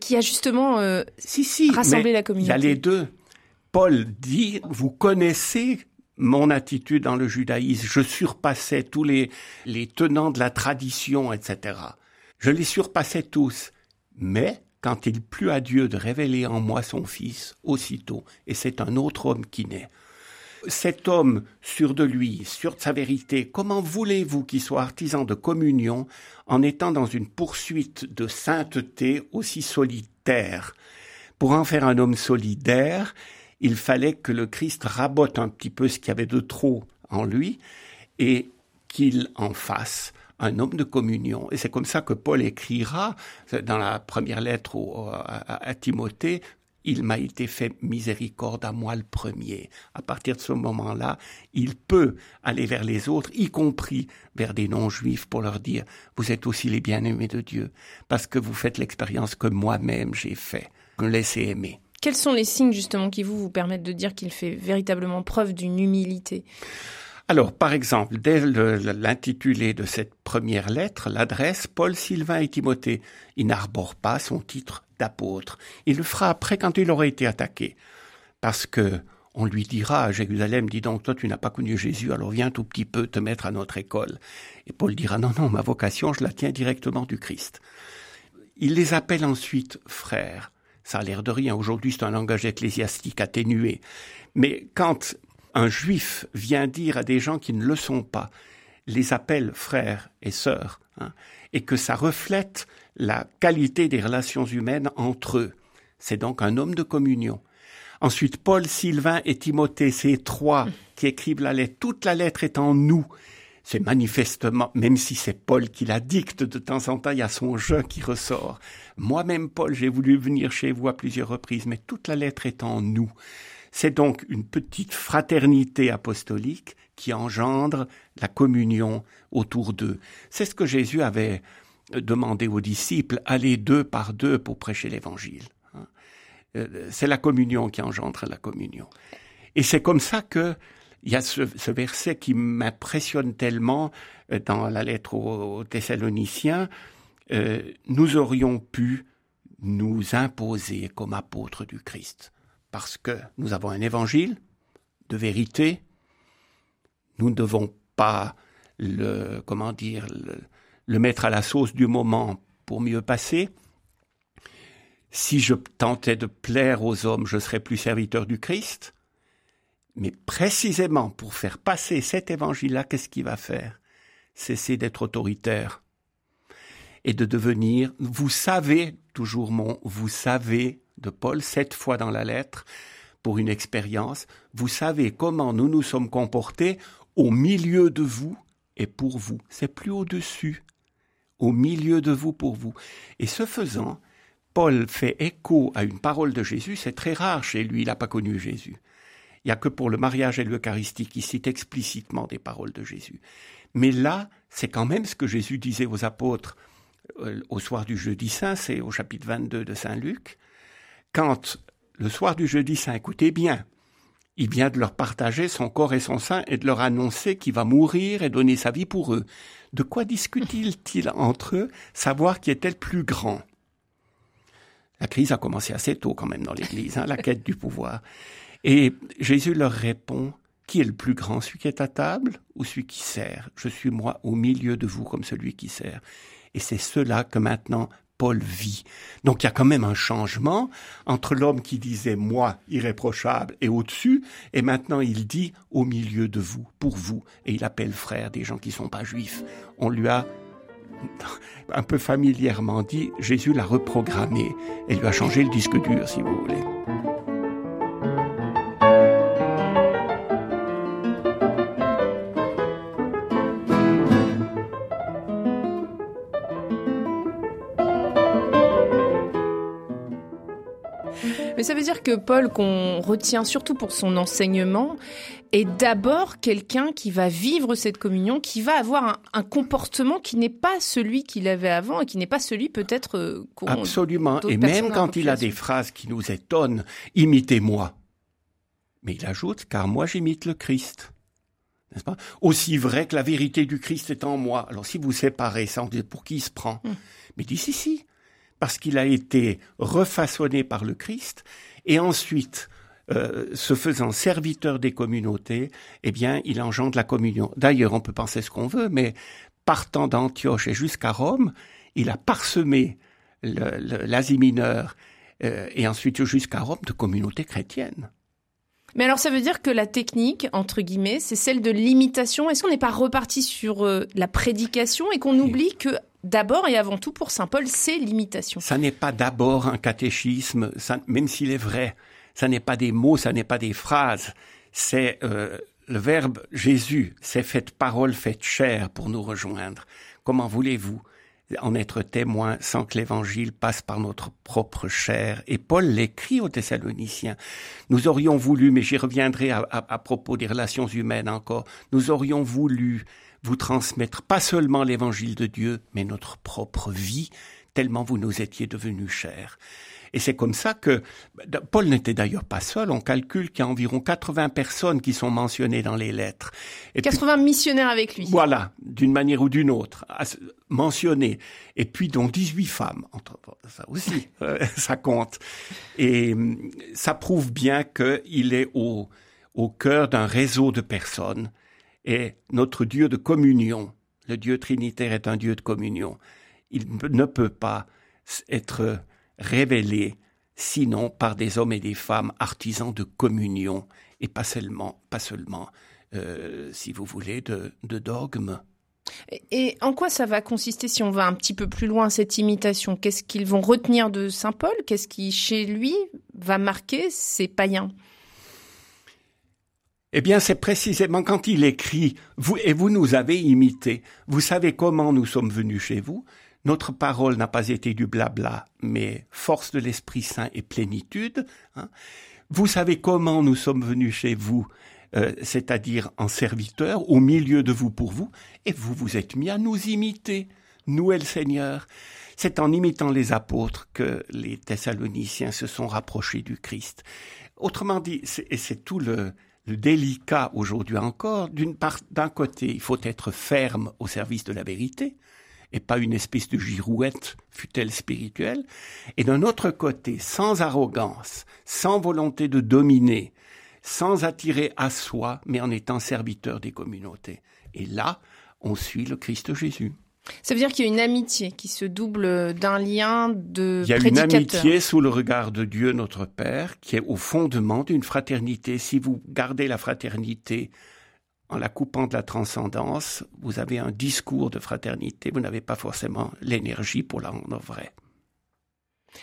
[SPEAKER 2] qui a justement euh, si, si, rassemblé la communauté?
[SPEAKER 3] Il y a les deux. Paul dit, vous connaissez mon attitude dans le judaïsme, je surpassais tous les, tenants de la tradition, etc. Je les surpassais tous. Mais quand il plut à Dieu de révéler en moi son Fils, aussitôt, et c'est un autre homme qui naît. Cet homme, sûr de lui, sûr de sa vérité, comment voulez-vous qu'il soit artisan de communion en étant dans une poursuite de sainteté aussi solitaire? Pour en faire un homme solidaire, il fallait que le Christ rabote un petit peu ce qu'il y avait de trop en lui et qu'il en fasse un homme de communion. Et c'est comme ça que Paul écrira dans la première lettre à, Timothée, il m'a été fait miséricorde à moi le premier. À partir de ce moment-là, il peut aller vers les autres, y compris vers des non-juifs, pour leur dire, vous êtes aussi les bien-aimés de Dieu, parce que vous faites l'expérience que moi-même j'ai fait. Me laissez aimer.
[SPEAKER 2] Quels sont les signes justement qui vous vous permettent de dire qu'il fait véritablement preuve d'une humilité?
[SPEAKER 3] Alors, par exemple, dès l'intitulé de cette première lettre, l'adresse, Paul, Sylvain et Timothée, il n'arbore pas son titre d'apôtre. Il le fera après quand il aura été attaqué. Parce que on lui dira à Jérusalem, dis donc, toi tu n'as pas connu Jésus, alors viens tout petit peu te mettre à notre école. Et Paul dira, non, non, ma vocation, je la tiens directement du Christ. Il les appelle ensuite frères. Ça a l'air de rien. Aujourd'hui, c'est un langage ecclésiastique atténué. Mais quand un juif vient dire à des gens qui ne le sont pas, les appelle frères et sœurs, hein, et que ça reflète la qualité des relations humaines entre eux. C'est donc un homme de communion. Ensuite, Paul, Sylvain et Timothée, ces trois qui écrivent la lettre, toute la lettre est en nous. C'est manifestement, même si c'est Paul qui la dicte de temps en temps, il y a son jeu qui ressort. Moi-même, Paul, j'ai voulu venir chez vous à plusieurs reprises, mais toute la lettre est en nous. C'est donc une petite fraternité apostolique qui engendre la communion autour d'eux. C'est ce que Jésus avait demandé aux disciples, allez deux par deux pour prêcher l'évangile. Hein. Euh, c'est la communion qui engendre la communion. Et c'est comme ça que il y a ce, verset qui m'impressionne tellement euh, dans la lettre aux, Thessaloniciens. Euh, nous aurions pu nous imposer comme apôtres du Christ parce que nous avons un évangile de vérité. Nous ne devons pas le, comment dire, le, mettre à la sauce du moment pour mieux passer. Si je tentais de plaire aux hommes, je serais plus serviteur du Christ. Mais précisément pour faire passer cet évangile-là, qu'est-ce qu'il va faire? Cesser d'être autoritaire et de devenir, vous savez, toujours mon, vous savez de Paul, sept fois dans la lettre, pour une expérience. Vous savez comment nous nous sommes comportés au milieu de vous et pour vous. C'est plus au-dessus. Au milieu de vous pour vous. Et ce faisant, Paul fait écho à une parole de Jésus. C'est très rare chez lui, il n'a pas connu Jésus. Il n'y a que pour le mariage et l'Eucharistie qui cite explicitement des paroles de Jésus. Mais là, c'est quand même ce que Jésus disait aux apôtres euh, au soir du jeudi saint, c'est au chapitre 22 de Saint Luc quand le soir du jeudi saint, écoutez bien, il vient de leur partager son corps et son sein et de leur annoncer qu'il va mourir et donner sa vie pour eux. De quoi discute-t-il entre eux Savoir qui est-elle plus grand? La crise a commencé assez tôt quand même dans l'Église, hein, la quête du pouvoir. Et Jésus leur répond, qui est le plus grand, celui qui est à table ou celui qui sert? Je suis moi au milieu de vous comme celui qui sert. Et c'est cela que maintenant Paul vit. Donc il y a quand même un changement entre l'homme qui disait moi irréprochable et au-dessus, et maintenant il dit au milieu de vous, pour vous, et il appelle frère des gens qui ne sont pas juifs. On lui a un peu familièrement dit, Jésus l'a reprogrammé et lui a changé le disque dur, si vous voulez.
[SPEAKER 2] Veut dire que Paul, qu'on retient surtout pour son enseignement, est d'abord quelqu'un qui va vivre cette communion, qui va avoir un, comportement qui n'est pas celui qu'il avait avant et qui n'est pas celui peut-être euh,
[SPEAKER 3] Absolument. Et même quand il a des phrases qui nous étonnent, imitez-moi. Mais il ajoute, car moi j'imite le Christ. N'est-ce pas? Aussi vrai que la vérité du Christ est en moi. Alors si vous séparez ça, on dit pour qui il se prend? Hmm. Mais dit si, si. Parce qu'il a été refaçonné par le Christ et ensuite euh, se faisant serviteur des communautés, eh bien, il engendre la communion. D'ailleurs, on peut penser ce qu'on veut, mais partant d'Antioche et jusqu'à Rome, il a parsemé l'Asie mineure euh, et ensuite jusqu'à Rome de communautés chrétiennes.
[SPEAKER 2] Mais alors ça veut dire que la technique, entre guillemets, c'est celle de l'imitation. Est-ce qu'on n'est pas reparti sur euh, la prédication et qu'on oublie que d'abord et avant tout pour Saint Paul, c'est l'imitation?
[SPEAKER 3] Ça n'est pas d'abord un catéchisme, même s'il est vrai. Ça n'est pas des mots, ça n'est pas des phrases. C'est euh, le verbe Jésus, c'est fait parole, fait chair pour nous rejoindre. Comment voulez-vous en être témoin sans que l'évangile passe par notre propre chair. Et Paul l'écrit aux Thessaloniciens. Nous aurions voulu, mais j'y reviendrai à, à, propos des relations humaines encore, nous aurions voulu vous transmettre pas seulement l'évangile de Dieu, mais notre propre vie, tellement vous nous étiez devenus chers. Et c'est comme ça que Paul n'était d'ailleurs pas seul. On calcule qu'il y a environ 80 personnes qui sont mentionnées dans les lettres.
[SPEAKER 2] Et 80 missionnaires avec lui.
[SPEAKER 3] Voilà, d'une manière ou d'une autre, mentionnées. Et puis donc 18 femmes. Ça aussi, euh, ça compte. Et hum, ça prouve bien qu'il est au, au cœur d'un réseau de personnes. Et notre Dieu de communion, le Dieu trinitaire est un Dieu de communion. Il ne peut pas être révélé sinon par des hommes et des femmes artisans de communion et pas seulement, pas seulement euh, si vous voulez, de, de dogmes.
[SPEAKER 2] Et en quoi ça va consister si on va un petit peu plus loin cette imitation? Qu'est-ce qu'ils vont retenir de Saint Paul? Qu'est-ce qui, chez lui, va marquer ces païens?
[SPEAKER 3] Eh bien, c'est précisément quand il écrit vous et vous nous avez imité. Vous savez comment nous sommes venus chez vous. Notre parole n'a pas été du blabla, mais force de l'Esprit Saint et plénitude. Hein. Vous savez comment nous sommes venus chez vous, euh, c'est-à-dire en serviteurs, au milieu de vous pour vous, et vous vous êtes mis à nous imiter, nous et le Seigneur. C'est en imitant les apôtres que les Thessaloniciens se sont rapprochés du Christ. Autrement dit, et c'est tout le, le délicat aujourd'hui encore, d'une part, d'un côté, il faut être ferme au service de la vérité, et pas une espèce de girouette, fut-elle spirituelle, et d'un autre côté, sans arrogance, sans volonté de dominer, sans attirer à soi, mais en étant serviteur des communautés. Et là, on suit le Christ Jésus.
[SPEAKER 2] Ça veut dire qu'il y a une amitié qui se double d'un lien de
[SPEAKER 3] Il y a une amitié sous le regard de Dieu notre Père qui est au fondement d'une fraternité. Si vous gardez la fraternité en la coupant de la transcendance, vous avez un discours de fraternité, vous n'avez pas forcément l'énergie pour la rendre vraie.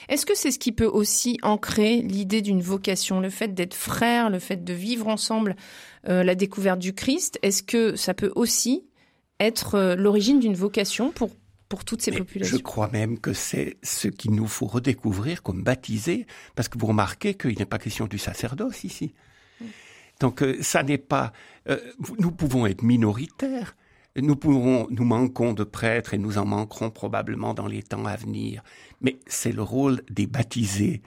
[SPEAKER 2] Est-ce que c'est ce qui peut aussi ancrer l'idée d'une vocation, le fait d'être frère, le fait de vivre ensemble euh, la découverte du Christ? Est-ce que ça peut aussi être euh, l'origine d'une vocation pour pour toutes ces populations?
[SPEAKER 3] Je crois même que c'est ce qu'il nous faut redécouvrir comme baptisé, parce que vous remarquez qu'il n'est pas question du sacerdoce ici. Donc euh, ça n'est pas. Euh, nous pouvons être minoritaires. Nous pouvons, nous manquons de prêtres et nous en manquerons probablement dans les temps à venir. Mais c'est le rôle des baptisés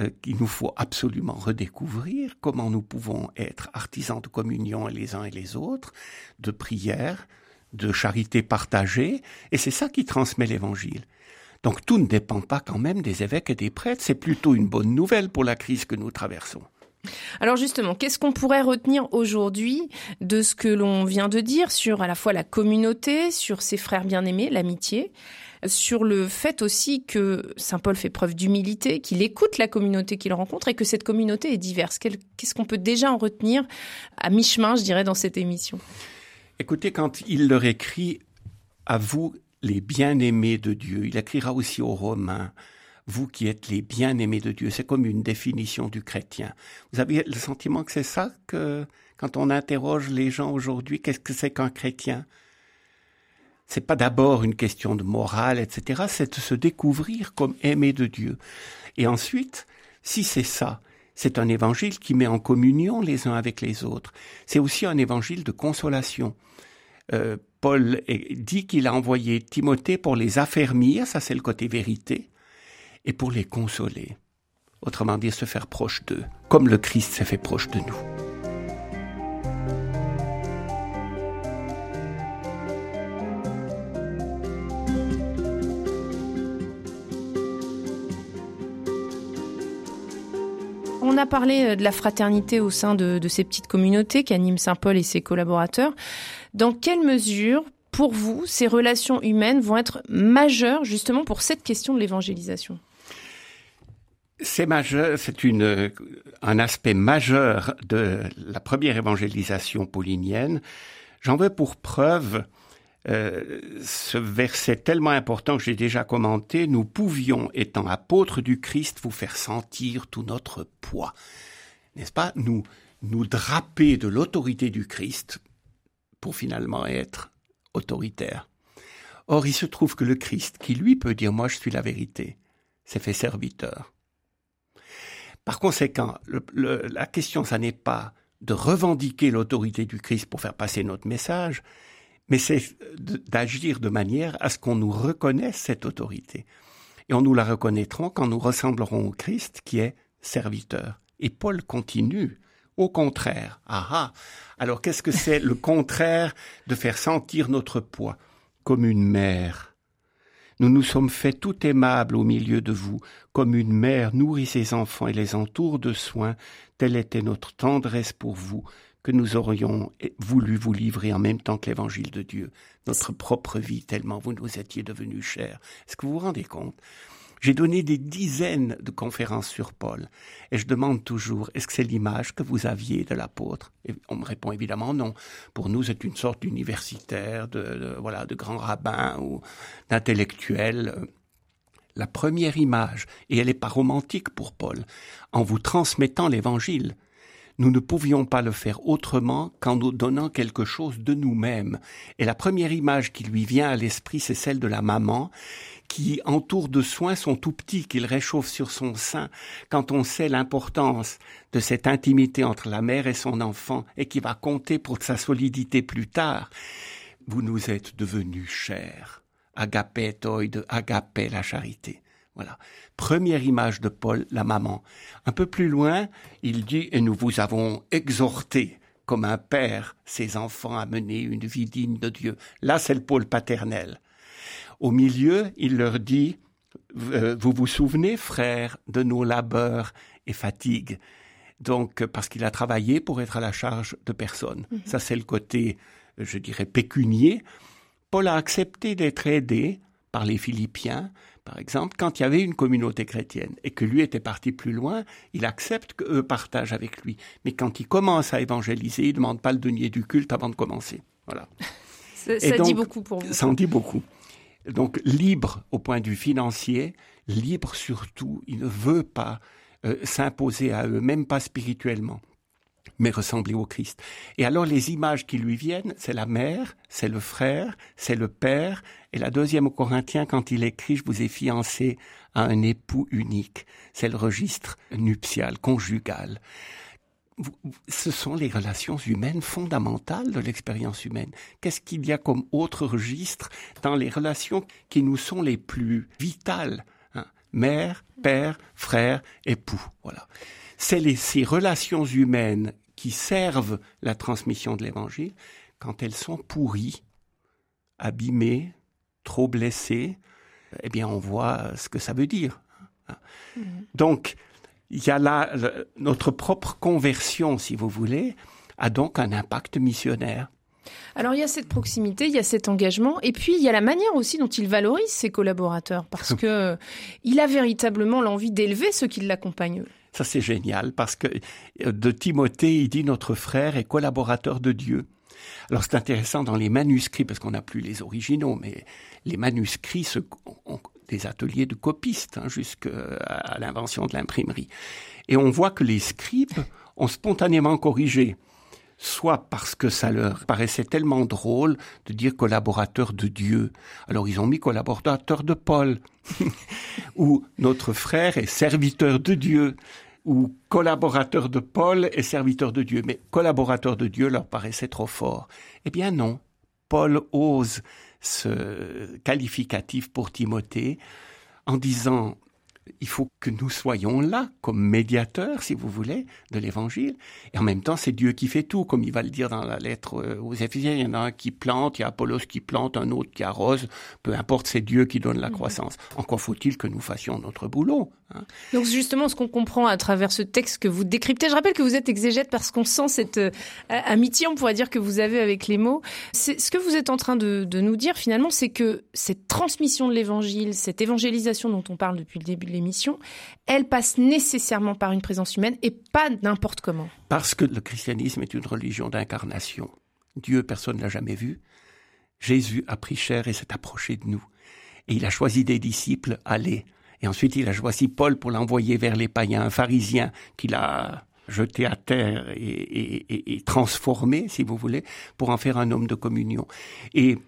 [SPEAKER 3] euh, qu'il nous faut absolument redécouvrir. Comment nous pouvons être artisans de communion les uns et les autres, de prière, de charité partagée. Et c'est ça qui transmet l'Évangile. Donc tout ne dépend pas quand même des évêques et des prêtres. C'est plutôt une bonne nouvelle pour la crise que nous traversons.
[SPEAKER 2] Alors justement, qu'est-ce qu'on pourrait retenir aujourd'hui de ce que l'on vient de dire sur à la fois la communauté, sur ses frères bien-aimés, l'amitié, sur le fait aussi que Saint Paul fait preuve d'humilité, qu'il écoute la communauté qu'il rencontre et que cette communauté est diverse. Qu'est-ce qu'on peut déjà en retenir à mi-chemin, je dirais, dans cette émission?
[SPEAKER 3] Écoutez, quand il leur écrit à vous les bien-aimés de Dieu, il écrira aussi aux Romains vous qui êtes les bien-aimés de Dieu. C'est comme une définition du chrétien. Vous avez le sentiment que c'est ça que, quand on interroge les gens aujourd'hui, qu'est-ce que c'est qu'un chrétien? C'est pas d'abord une question de morale, etc. C'est de se découvrir comme aimé de Dieu. Et ensuite, si c'est ça, C'est un évangile qui met en communion les uns avec les autres. C'est aussi un évangile de consolation. Euh, Paul dit qu'il a envoyé Timothée pour les affermir, ça c'est le côté vérité, et pour les consoler. Autrement dit, se faire proche d'eux, comme le Christ s'est fait proche de nous.
[SPEAKER 2] On a parlé euh, de la fraternité au sein de, ces petites communautés qu'animent Saint-Paul et ses collaborateurs. Dans quelle mesure, pour vous, ces relations humaines vont être majeures justement pour cette question de l'évangélisation?
[SPEAKER 3] C'est un aspect majeur de la première évangélisation paulinienne. J'en veux pour preuve euh, ce verset tellement important que j'ai déjà commenté, nous pouvions, étant apôtres du Christ, vous faire sentir tout notre poids. N'est-ce pas? Nous nous draper de l'autorité du Christ pour finalement être autoritaire. Or, il se trouve que le Christ, qui lui peut dire moi je suis la vérité, s'est fait serviteur. Par conséquent, la question, ça n'est pas de revendiquer l'autorité du Christ pour faire passer notre message, mais c'est d'agir de manière à ce qu'on nous reconnaisse cette autorité. Et on nous la reconnaîtra quand nous ressemblerons au Christ qui est serviteur. Et Paul continue. Au contraire. Ah ah. Alors qu'est-ce que c'est le contraire de faire sentir notre poids comme une mère? Nous nous sommes fait tout aimables au milieu de vous, comme une mère nourrit ses enfants et les entoure de soins, telle était notre tendresse pour vous, que nous aurions voulu vous livrer en même temps que l'évangile de Dieu, notre propre vie, tellement vous nous étiez devenus chers. Est-ce que vous vous rendez compte? J'ai donné des dizaines de conférences sur Paul, et je demande toujours, est-ce que c'est l'image que vous aviez de l'apôtre? Et on me répond évidemment non. Pour nous, c'est une sorte d'universitaire, de, voilà, de grand rabbin ou d'intellectuel. La première image, et elle n'est pas romantique pour Paul, en vous transmettant l'évangile nous ne pouvions pas le faire autrement qu'en nous donnant quelque chose de nous-mêmes. Et la première image qui lui vient à l'esprit, c'est celle de la maman qui entoure de soins son tout petit, qu'il réchauffe sur son sein, quand on sait l'importance de cette intimité entre la mère et son enfant, et qui va compter pour sa solidité plus tard. Vous nous êtes devenus chers. Agapé de agapé la charité. Voilà. Première image de Paul, la maman. Un peu plus loin, il dit, et nous vous avons exhorté comme un père ses enfants à mener une vie digne de Dieu. Là, c'est le pôle paternel. Au milieu, il leur dit, euh, vous vous souvenez, frères, de nos labeurs et fatigues? Donc, parce qu'il a travaillé pour être à la charge de personne. Mhm. Ça, c'est le côté, je dirais, pécunier. Paul a accepté d'être aidé par les Philippiens, par exemple, quand il y avait une communauté chrétienne et que lui était parti plus loin, il accepte qu'eux partagent avec lui. Mais quand il commence à évangéliser, il ne demande pas le denier du culte avant de commencer. Voilà.
[SPEAKER 2] ça, dit beaucoup pour vous.
[SPEAKER 3] Ça en dit beaucoup. Donc libre au point de vue financier, libre surtout, il ne veut pas euh, s'imposer à eux, même pas spirituellement mais ressembler au Christ. Et alors les images qui lui viennent, c'est la mère, c'est le frère, c'est le père, et la deuxième au Corinthiens, quand il écrit, je vous ai fiancé à un époux unique, c'est le registre nuptial, conjugal. Ce sont les relations humaines fondamentales de l'expérience humaine. Qu'est-ce qu'il y a comme autre registre dans les relations qui nous sont les plus vitales hein? Mère, père, frère, époux. Voilà. C'est ces relations humaines qui servent la transmission de l'Évangile, quand elles sont pourries, abîmées, trop blessées, eh bien on voit ce que ça veut dire. Mm-hmm. Donc, il y a là notre propre conversion, si vous voulez, a donc un impact missionnaire.
[SPEAKER 2] Alors il y a cette proximité, il y a cet engagement, et puis il y a la manière aussi dont il valorise ses collaborateurs, parce que il a véritablement l'envie d'élever ceux qui l'accompagnent.
[SPEAKER 3] Ça, c'est génial parce que euh, de Timothée, il dit notre frère est collaborateur de Dieu. Alors c'est intéressant dans les manuscrits, parce qu'on n'a plus les originaux, mais les manuscrits ont des ateliers de copistes hein, jusqu'à l'invention de l'imprimerie. Et on voit que les scribes ont spontanément corrigé soit parce que ça leur paraissait tellement drôle de dire collaborateur de Dieu. Alors ils ont mis collaborateur de Paul, ou notre frère est serviteur de Dieu. ou collaborateur de Paul et serviteur de Dieu. Mais collaborateur de Dieu leur paraissait trop fort. Eh bien non, Paul ose ce qualificatif pour Timothée en disant il faut que nous soyons là comme médiateurs, si vous voulez, de l'Évangile. Et en même temps, c'est Dieu qui fait tout, comme il va le dire dans la lettre euh, aux Éphésiens. Il y en a un qui plante, il y a Apollos qui plante, un autre qui arrose. Peu importe, c'est Dieu qui donne la mhm. croissance. Encore faut-il que nous fassions notre boulot.
[SPEAKER 2] Hein. Donc justement, ce qu'on comprend à travers ce texte que vous décryptez, je rappelle que vous êtes exégète parce qu'on sent cette euh, amitié, on pourrait dire, que vous avez avec les mots. Ce que vous êtes en train de, de nous dire finalement, c'est que cette transmission de l'Évangile, cette évangélisation dont on parle depuis le début de l'émission, elle passe nécessairement par une présence humaine et pas n'importe comment.
[SPEAKER 3] Parce que le christianisme est une religion d'incarnation. Dieu, personne ne l'a jamais vu. Jésus a pris chair et s'est approché de nous. Et il a choisi des disciples, allez. Et ensuite, il a choisi Paul pour l'envoyer vers les païens, un pharisien qu'il a jeté à terre et, et, transformé, si vous voulez, pour en faire un homme de communion. Et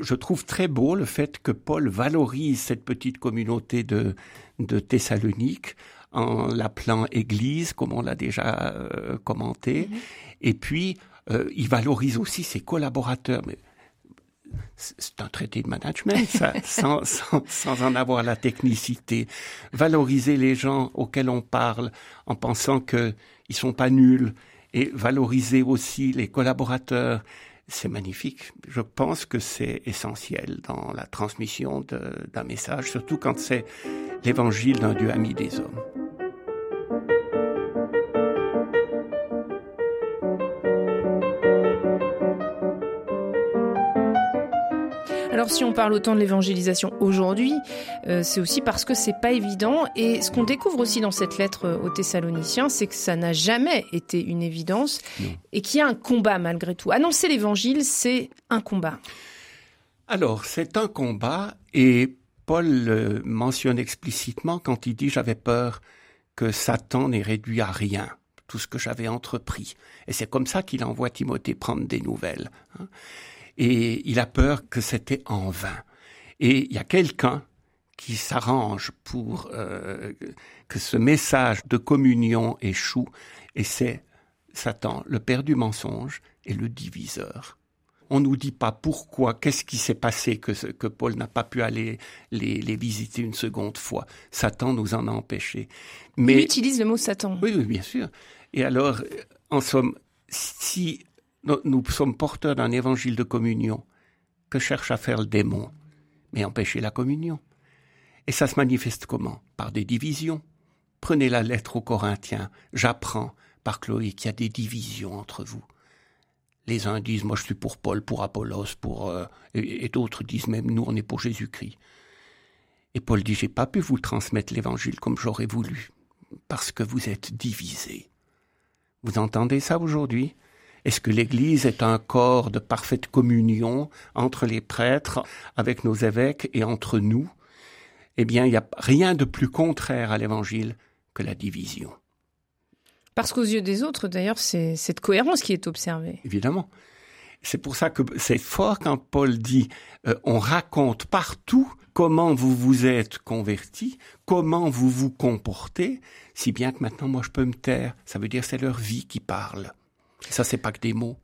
[SPEAKER 3] je trouve très beau le fait que Paul valorise cette petite communauté de, de Thessalonique en l'appelant Église, comme on l'a déjà euh, commenté. Mhm. Et puis, euh, il valorise aussi ses collaborateurs. Mais c'est un traité de management, ça, sans, sans, en avoir la technicité. Valoriser les gens auxquels on parle en pensant qu'ils sont pas nuls et valoriser aussi les collaborateurs c'est magnifique. Je pense que c'est essentiel dans la transmission d'un message, surtout quand c'est l'évangile d'un Dieu ami des hommes.
[SPEAKER 2] Alors si on parle autant de l'évangélisation aujourd'hui, euh, c'est aussi parce que c'est pas évident. Et ce qu'on découvre aussi dans cette lettre euh, aux Thessaloniciens, c'est que ça n'a jamais été une évidence et qu'il y a un combat malgré tout. Annoncer l'évangile, c'est un combat.
[SPEAKER 3] Alors c'est un combat et Paul le mentionne explicitement quand il dit j'avais peur que Satan n'ait réduit à rien tout ce que j'avais entrepris. Et c'est comme ça qu'il envoie Timothée prendre des nouvelles. Hein et il a peur que c'était en vain. Et il y a quelqu'un qui s'arrange pour euh, que ce message de communion échoue, et c'est Satan, le père du mensonge et le diviseur. On nous dit pas pourquoi, qu'est-ce qui s'est passé que, que Paul n'a pas pu aller les, les, visiter une seconde fois. Satan nous en a empêchés.
[SPEAKER 2] Mais il utilise le mot Satan.
[SPEAKER 3] Oui, oui, bien sûr. Et alors, en somme, si nous sommes porteurs d'un évangile de communion que cherche à faire le démon, mais empêcher la communion. Et ça se manifeste comment? Par des divisions. Prenez la lettre aux Corinthiens. J'apprends par Chloé qu'il y a des divisions entre vous. Les uns disent moi je suis pour Paul, pour Apollos, pour euh, et, d'autres disent même nous on est pour Jésus-Christ. Et Paul dit j'ai pas pu vous transmettre l'évangile comme j'aurais voulu parce que vous êtes divisés. Vous entendez ça aujourd'hui? Est-ce que l'Église est un corps de parfaite communion entre les prêtres, avec nos évêques et entre nous? Eh bien, il n'y a rien de plus contraire à l'Évangile que la division.
[SPEAKER 2] Parce qu'aux yeux des autres, d'ailleurs, c'est cette cohérence qui est observée.
[SPEAKER 3] Évidemment. C'est pour ça que c'est fort quand Paul dit euh, on raconte partout comment vous vous êtes convertis, comment vous vous comportez, si bien que maintenant moi je peux me taire. Ça veut dire c'est leur vie qui parle. Ça, c'est pas que des mots.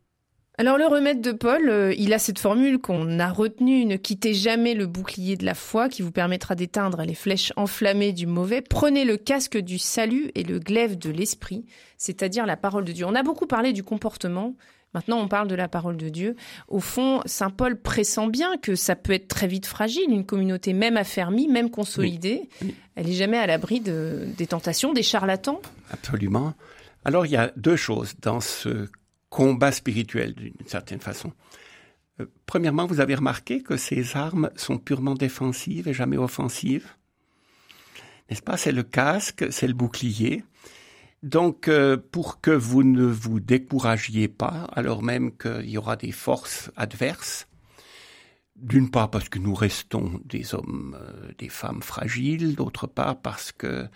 [SPEAKER 2] Alors le remède de Paul, euh, il a cette formule qu'on a retenue, ne quittez jamais le bouclier de la foi qui vous permettra d'éteindre les flèches enflammées du mauvais. Prenez le casque du salut et le glaive de l'esprit, c'est-à-dire la parole de Dieu. On a beaucoup parlé du comportement, maintenant on parle de la parole de Dieu. Au fond, Saint Paul pressent bien que ça peut être très vite fragile, une communauté même affermie, même consolidée. Elle est jamais à l'abri de, des tentations, des charlatans.
[SPEAKER 3] Absolument. Alors il y a deux choses dans ce combat spirituel d'une certaine façon. Euh, premièrement, vous avez remarqué que ces armes sont purement défensives et jamais offensives? N'est-ce pas? C'est le casque, c'est le bouclier. Donc, euh, pour que vous ne vous découragiez pas, alors même qu'il y aura des forces adverses, d'une part parce que nous restons des hommes, euh, des femmes fragiles, d'autre part parce que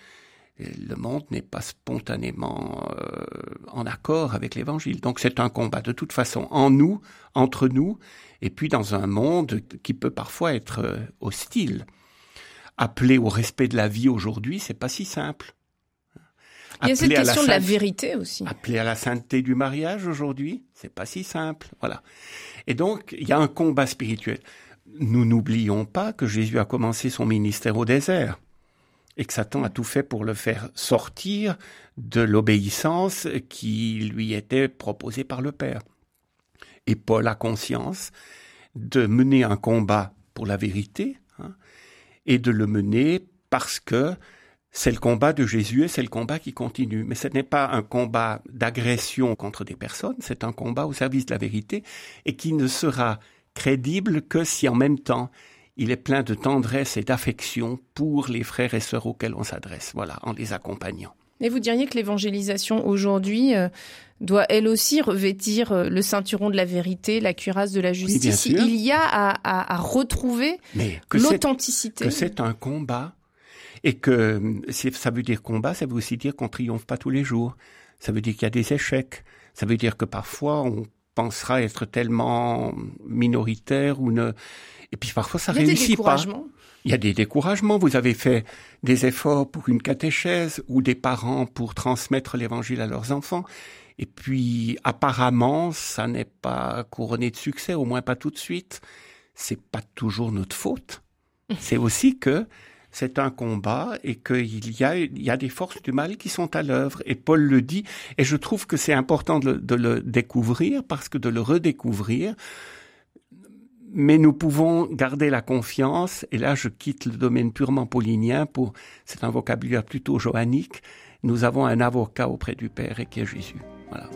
[SPEAKER 3] le monde n'est pas spontanément euh, en accord avec l'évangile. Donc c'est un combat de toute façon en nous, entre nous, et puis dans un monde qui peut parfois être euh, hostile. Appeler au respect de la vie aujourd'hui, c'est pas si simple.
[SPEAKER 2] Il y a cette question de la vérité aussi.
[SPEAKER 3] Appeler à la sainteté du mariage aujourd'hui, c'est pas si simple. Voilà. Et donc, il y a un combat spirituel. Nous n'oublions pas que Jésus a commencé son ministère au désert et que Satan a tout fait pour le faire sortir de l'obéissance qui lui était proposée par le Père. Et Paul a conscience de mener un combat pour la vérité hein, et de le mener parce que c'est le combat de Jésus et c'est le combat qui continue. Mais ce n'est pas un combat d'agression contre des personnes, c'est un combat au service de la vérité et qui ne sera crédible que si en même temps il est plein de tendresse et d'affection pour les frères et sœurs auxquels on s'adresse, voilà, en les accompagnant.
[SPEAKER 2] Et vous diriez que l'évangélisation aujourd'hui euh, doit elle aussi revêtir euh, le ceinturon de la vérité, la cuirasse de la justice? il y a à, retrouver l'authenticité.
[SPEAKER 3] Que c'est un combat et que ça veut dire combat, ça veut aussi dire qu'on triomphe pas tous les jours. Ça veut dire qu'il y a des échecs. Ça veut dire que parfois on pensera être tellement minoritaire ou ne et puis parfois ça réussit pas. Il y a des découragements. Vous avez fait des efforts pour une catéchèse ou des parents pour transmettre l'évangile à leurs enfants. Et puis, apparemment, ça n'est pas couronné de succès, au moins pas tout de suite. C'est pas toujours notre faute. C'est aussi que c'est un combat et qu'il y a, il y a des forces du mal qui sont à l'œuvre. Et Paul le dit, et je trouve que c'est important de le, découvrir parce que de le redécouvrir, mais nous pouvons garder la confiance, et là je quitte le domaine purement paulinien pour, c'est un vocabulaire plutôt johannique, nous avons un avocat auprès du Père et qui est Jésus. Voilà.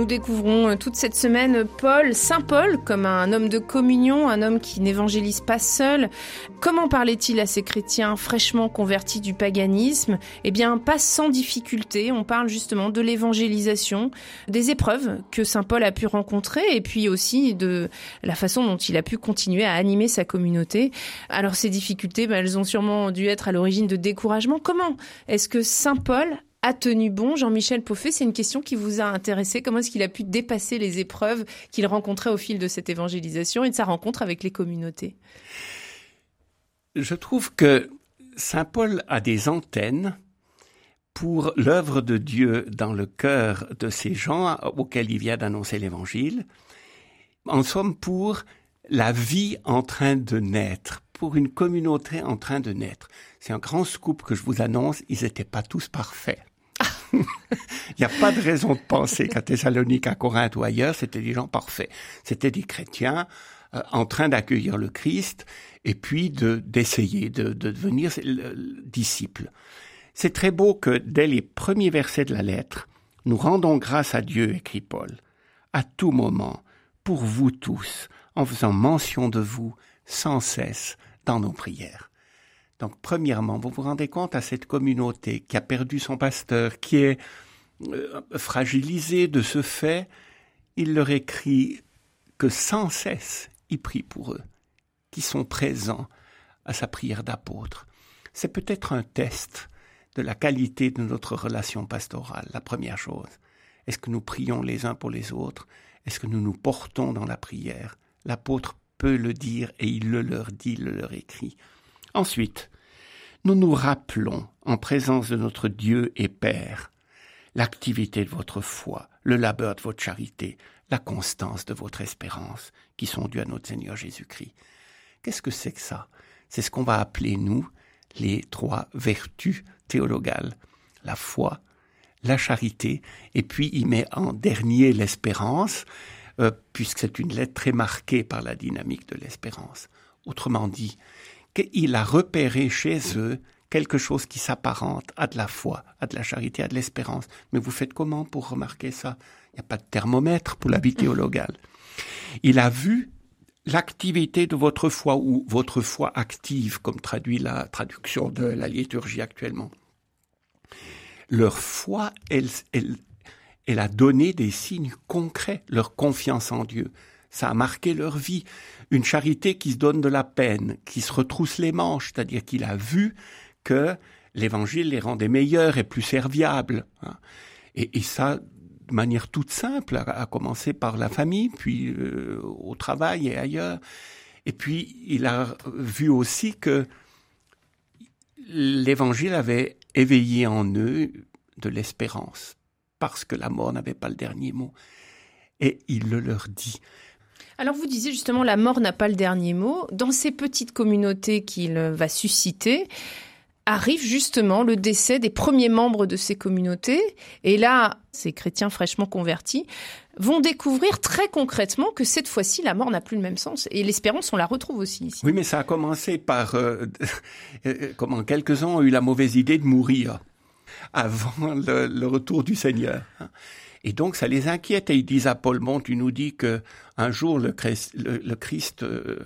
[SPEAKER 2] Nous découvrons euh, toute cette semaine Paul, Saint Paul, comme un homme de communion, un homme qui n'évangélise pas seul. Comment parlait-il à ces chrétiens fraîchement convertis du paganisme? Eh bien, pas sans difficulté. On parle justement de l'évangélisation, des épreuves que Saint Paul a pu rencontrer et puis aussi de la façon dont il a pu continuer à animer sa communauté. Alors, ces difficultés, ben, elles ont sûrement dû être à l'origine de découragement. Comment est-ce que Saint Paul a tenu bon Jean-Michel Poffet C'est une question qui vous a intéressé. Comment est-ce qu'il a pu dépasser les épreuves qu'il rencontrait au fil de cette évangélisation et de sa rencontre avec les communautés?
[SPEAKER 3] Je trouve que Saint Paul a des antennes pour l'œuvre de Dieu dans le cœur de ces gens auxquels il vient d'annoncer l'évangile. En somme, pour la vie en train de naître, pour une communauté en train de naître. C'est un grand scoop que je vous annonce, ils n'étaient pas tous parfaits. Il n'y a pas de raison de penser qu'à Thessalonique, à Corinthe ou ailleurs, c'était des gens parfaits. C'était des chrétiens euh, en train d'accueillir le Christ et puis de d'essayer de, de, devenir disciples. C'est très beau que dès les premiers versets de la lettre, nous rendons grâce à Dieu, écrit Paul, à tout moment, pour vous tous, en faisant mention de vous sans cesse dans nos prières. Donc, premièrement, vous vous rendez compte à cette communauté qui a perdu son pasteur, qui est euh, fragilisée de ce fait, il leur écrit que sans cesse il prie pour eux, qui sont présents à sa prière d'apôtre. C'est peut-être un test de la qualité de notre relation pastorale, la première chose. Est-ce que nous prions les uns pour les autres? Est-ce que nous nous portons dans la prière? L'apôtre peut le dire et il le leur dit, le leur écrit. Ensuite, nous nous rappelons, en présence de notre Dieu et Père, l'activité de votre foi, le labeur de votre charité, la constance de votre espérance, qui sont dues à notre Seigneur Jésus-Christ. Qu'est-ce que c'est que ça? C'est ce qu'on va appeler, nous, les trois vertus théologales. La foi, la charité, et puis il met en dernier l'espérance, euh, puisque c'est une lettre très marquée par la dynamique de l'espérance. Autrement dit, qu'il a repéré chez eux quelque chose qui s'apparente à de la foi, à de la charité, à de l'espérance. Mais vous faites comment pour remarquer ça? Il n'y a pas de thermomètre pour la vie théologale. Il a vu l'activité de votre foi ou votre foi active, comme traduit la traduction de la liturgie actuellement. Leur foi, elle, elle, elle a donné des signes concrets, leur confiance en Dieu. Ça a marqué leur vie. Une charité qui se donne de la peine, qui se retrousse les manches, c'est-à-dire qu'il a vu que l'évangile les rendait meilleurs et plus serviables. Hein. Et, ça, de manière toute simple, à, commencer par la famille, puis euh, au travail et ailleurs. Et puis, il a vu aussi que l'Évangile avait éveillé en eux de l'espérance, parce que la mort n'avait pas le dernier mot. Et il le leur dit.
[SPEAKER 2] Alors vous disiez justement la mort n'a pas le dernier mot. Dans ces petites communautés qu'il va susciter, arrive justement le décès des premiers membres de ces communautés. Et là, ces chrétiens fraîchement convertis vont découvrir très concrètement que cette fois-ci, la mort n'a plus le même sens. Et l'espérance, on la retrouve aussi ici.
[SPEAKER 3] Oui, mais ça a commencé par euh, euh, comment quelques-uns ont eu la mauvaise idée de mourir avant le, retour du Seigneur. Et donc ça les inquiète et ils disent à Paul, bon, tu nous dis que un jour le Christ, le, Christ euh,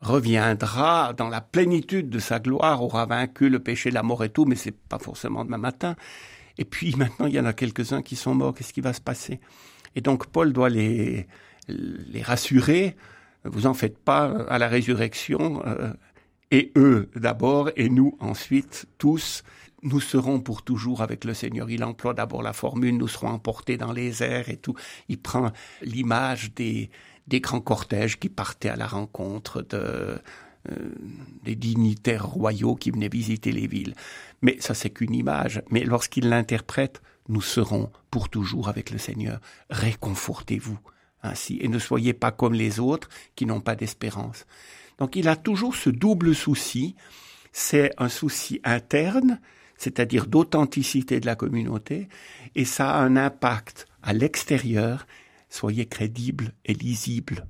[SPEAKER 3] reviendra dans la plénitude de sa gloire, aura vaincu le péché, la mort et tout, mais c'est pas forcément demain matin. Et puis maintenant, il y en a quelques-uns qui sont morts. Qu'est-ce qui va se passer? Et donc Paul doit les, les rassurer. Vous en faites pas à la résurrection. Euh, et eux d'abord, et nous ensuite, tous, nous serons pour toujours avec le Seigneur. Il emploie d'abord la formule, nous serons emportés dans les airs et tout. Il prend l'image des, des grands cortèges qui partaient à la rencontre de, euh, des dignitaires royaux qui venaient visiter les villes. Mais ça, c'est qu'une image. Mais lorsqu'il l'interprète, nous serons pour toujours avec le Seigneur. Réconfortez-vous ainsi et ne soyez pas comme les autres qui n'ont pas d'espérance. Donc il a toujours ce double souci. C'est un souci interne, c'est-à-dire d'authenticité de la communauté, et ça a un impact à l'extérieur soyez crédibles et lisibles.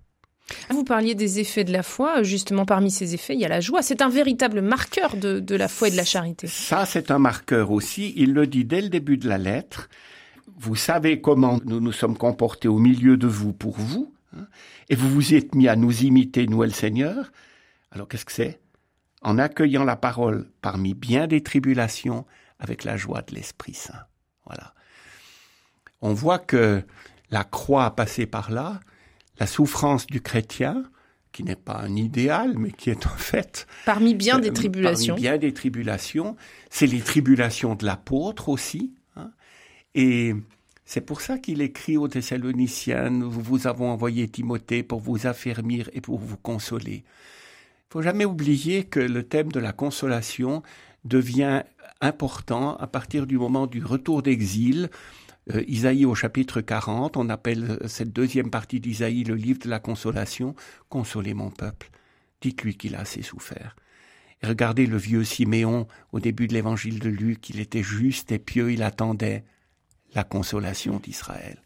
[SPEAKER 2] Vous parliez des effets de la foi. Justement, parmi ces effets, il y a la joie. C'est un véritable marqueur de, la foi et de la charité.
[SPEAKER 3] Ça, c'est un marqueur aussi. Il le dit dès le début de la lettre. Vous savez comment nous nous sommes comportés au milieu de vous pour vous. Hein, et vous vous êtes mis à nous imiter, nous et le Seigneur. Alors, qu'est-ce que c'est? En accueillant la parole parmi bien des tribulations avec la joie de l'Esprit Saint. Voilà. On voit que la croix passée par là, la souffrance du chrétien, qui n'est pas un idéal, mais qui est en fait...
[SPEAKER 2] Parmi bien des euh, tribulations.
[SPEAKER 3] Parmi bien des tribulations. C'est les tribulations de l'apôtre aussi. Hein. Et c'est pour ça qu'il écrit aux Thessaloniciens, nous vous avons envoyé Timothée pour vous affermir et pour vous consoler. Faut jamais oublier que le thème de la consolation devient important à partir du moment du retour d'exil, euh, Isaïe au chapitre 40, on appelle cette deuxième partie d'Isaïe le livre de la consolation. Consolez mon peuple, dites-lui qu'il a assez souffert. Et regardez le vieux Siméon au début de l'évangile de Luc, il était juste et pieux, il attendait la consolation d'Israël.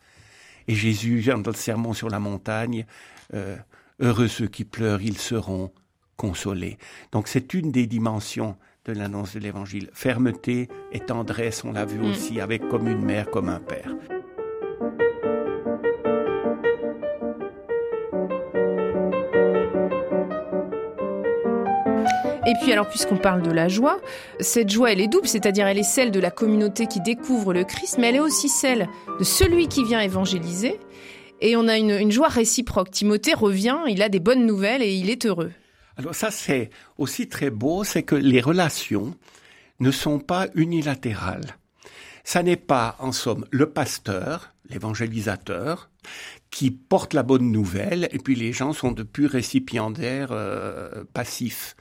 [SPEAKER 3] Et Jésus, dans le sermon sur la montagne, euh, heureux ceux qui pleurent, ils seront consolés. Donc c'est une des dimensions de l'annonce de l'Évangile. Fermeté et tendresse, on l'a vu mm. aussi, avec comme une mère, comme un père.
[SPEAKER 2] Et puis alors puisqu'on parle de la joie, cette joie elle est double, c'est-à-dire elle est celle de la communauté qui découvre le Christ, mais elle est aussi celle de celui qui vient évangéliser. Et on a une, une joie réciproque. Timothée revient, il a des bonnes nouvelles et il est heureux.
[SPEAKER 3] Alors ça, c'est aussi très beau, c'est que les relations ne sont pas unilatérales. Ça n'est pas, en somme, le pasteur, l'évangélisateur, qui porte la bonne nouvelle, et puis les gens sont de purs récipiendaires euh, passifs.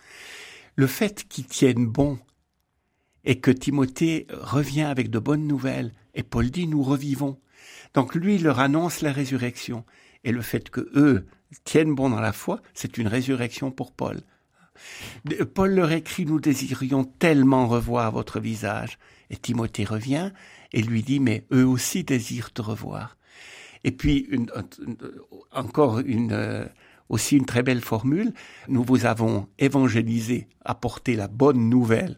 [SPEAKER 3] Le fait qu'ils tiennent bon et que Timothée revient avec de bonnes nouvelles, et Paul dit nous revivons. Donc lui leur annonce la résurrection, et le fait que eux tiennent bon dans la foi, c'est une résurrection pour Paul. Paul leur écrit, nous désirions tellement revoir votre visage. Et Timothée revient et lui dit, mais eux aussi désirent te revoir. Et puis, encore euh, aussi une très belle formule, nous vous avons évangélisé, apporté la bonne nouvelle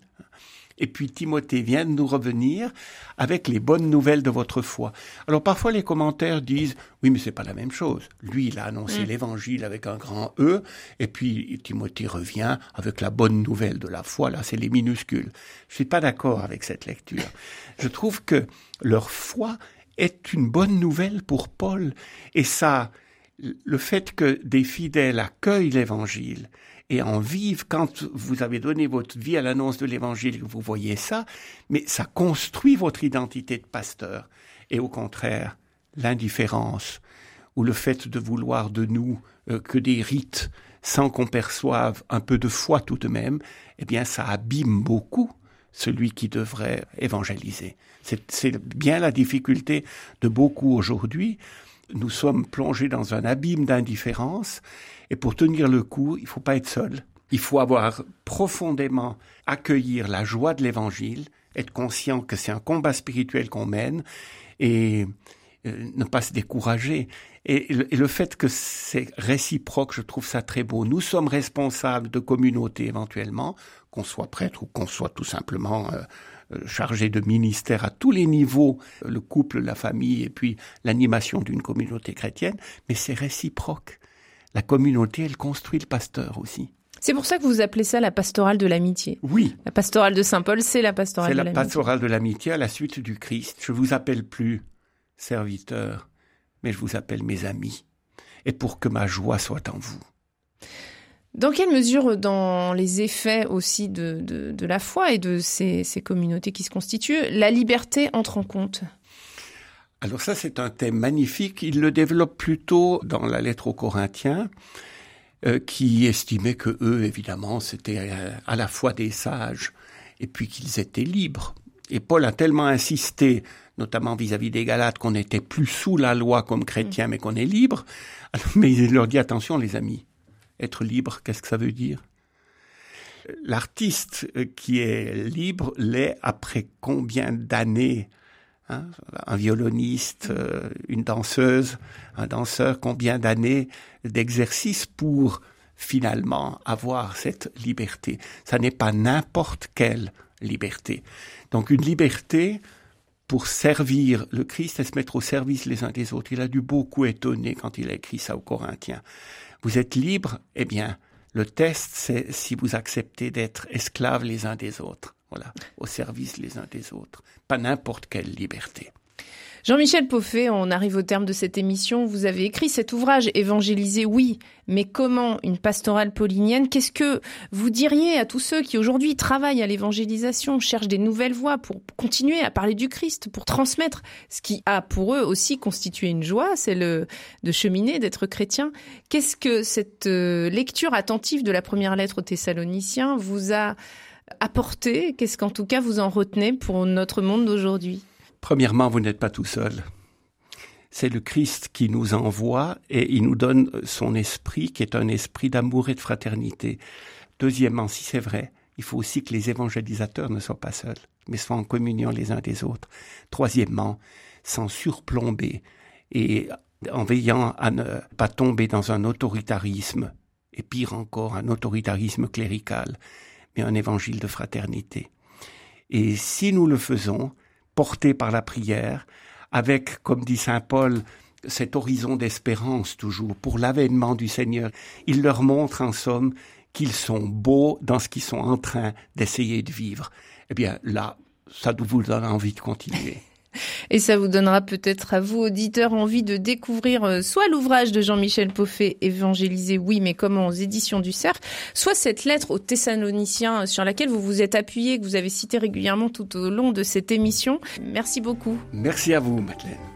[SPEAKER 3] et puis Timothée vient de nous revenir avec les bonnes nouvelles de votre foi. Alors parfois les commentaires disent oui mais c'est pas la même chose. Lui il a annoncé mm. l'évangile avec un grand E et puis Timothée revient avec la bonne nouvelle de la foi. Là c'est les minuscules. Je suis pas d'accord avec cette lecture. Je trouve que leur foi est une bonne nouvelle pour Paul et ça le fait que des fidèles accueillent l'évangile et en vivent quand vous avez donné votre vie à l'annonce de l'évangile, vous voyez ça, mais ça construit votre identité de pasteur. et au contraire l'indifférence ou le fait de vouloir de nous euh, que des rites sans qu'on perçoive un peu de foi tout de même, eh bien ça abîme beaucoup celui qui devrait évangéliser. C'est bien la difficulté de beaucoup aujourd'hui. Nous sommes plongés dans un abîme d'indifférence et pour tenir le coup, il ne faut pas être seul. Il faut avoir profondément accueillir la joie de l'évangile, être conscient que c'est un combat spirituel qu'on mène et euh, ne pas se décourager. Et, le fait que c'est réciproque, je trouve ça très beau. Nous sommes responsables de communautés éventuellement, qu'on soit prêtre ou qu'on soit tout simplement euh, chargé de ministère à tous les niveaux, le couple, la famille et puis l'animation d'une communauté chrétienne, mais c'est réciproque. La communauté, elle construit le pasteur aussi.
[SPEAKER 2] C'est pour ça que vous appelez ça la pastorale de l'amitié.
[SPEAKER 3] Oui.
[SPEAKER 2] La pastorale de Saint Paul, c'est la pastorale de l'amitié.
[SPEAKER 3] C'est la pastorale de l'amitié à la suite du Christ. Je vous appelle plus serviteur, mais je vous appelle mes amis, et pour que ma joie soit en vous.
[SPEAKER 2] Dans quelle mesure, dans les effets aussi de, de, la foi et de ces, ces, communautés qui se constituent, la liberté entre en compte?
[SPEAKER 3] Alors ça, c'est un thème magnifique. Il le développe plutôt dans la lettre aux Corinthiens, euh, qui estimait que eux, évidemment, c'était euh, à la fois des sages et puis qu'ils étaient libres. Et Paul a tellement insisté notamment vis-à-vis des Galates, qu'on n'était plus sous la loi comme chrétien, mais qu'on est libre. Mais il leur dit attention, les amis, être libre, qu'est-ce que ça veut dire? L'artiste qui est libre l'est après combien d'années hein? Un violoniste, euh, une danseuse, un danseur, combien d'années d'exercice pour finalement avoir cette liberté? Ça n'est pas n'importe quelle liberté. Donc une liberté pour servir le Christ et se mettre au service les uns des autres. Il a dû beaucoup étonner quand il a écrit ça aux Corinthiens. Vous êtes libres Eh bien, le test, c'est si vous acceptez d'être esclaves les uns des autres. Voilà, au service les uns des autres. Pas n'importe quelle liberté.
[SPEAKER 2] Jean-Michel Poffet, on arrive au terme de cette émission. Vous avez écrit cet ouvrage, Évangéliser, oui, mais comment une pastorale paulinienne? Qu'est-ce que vous diriez à tous ceux qui aujourd'hui travaillent à l'évangélisation, cherchent des nouvelles voies pour continuer à parler du Christ, pour transmettre ce qui a pour eux aussi constitué une joie, c'est le de cheminer, d'être chrétien? Qu'est-ce que cette euh, lecture attentive de la première lettre aux Thessaloniciens vous a apporté? Qu'est-ce qu'en tout cas vous en retenez pour notre monde d'aujourd'hui?
[SPEAKER 3] Premièrement, vous n'êtes pas tout seul. C'est le Christ qui nous envoie et il nous donne son esprit qui est un esprit d'amour et de fraternité. Deuxièmement, si c'est vrai, il faut aussi que les évangélisateurs ne soient pas seuls, mais soient en communion les uns des autres. Troisièmement, sans surplomber et en veillant à ne pas tomber dans un autoritarisme, et pire encore, un autoritarisme clérical, mais un évangile de fraternité. Et si nous le faisons, portés par la prière, avec, comme dit Saint Paul, cet horizon d'espérance toujours pour l'avènement du Seigneur. Il leur montre en somme qu'ils sont beaux dans ce qu'ils sont en train d'essayer de vivre. Eh bien là, ça vous donne envie de continuer.
[SPEAKER 2] Et ça vous donnera peut-être à vous, auditeurs, envie de découvrir euh, soit l'ouvrage de Jean-Michel Poffet, Évangéliser, oui, mais comment aux éditions du Cerf, soit cette lettre aux Thessaloniciens sur laquelle vous vous êtes appuyé, que vous avez cité régulièrement tout au long de cette émission. Merci beaucoup.
[SPEAKER 3] Merci à vous, Madeleine.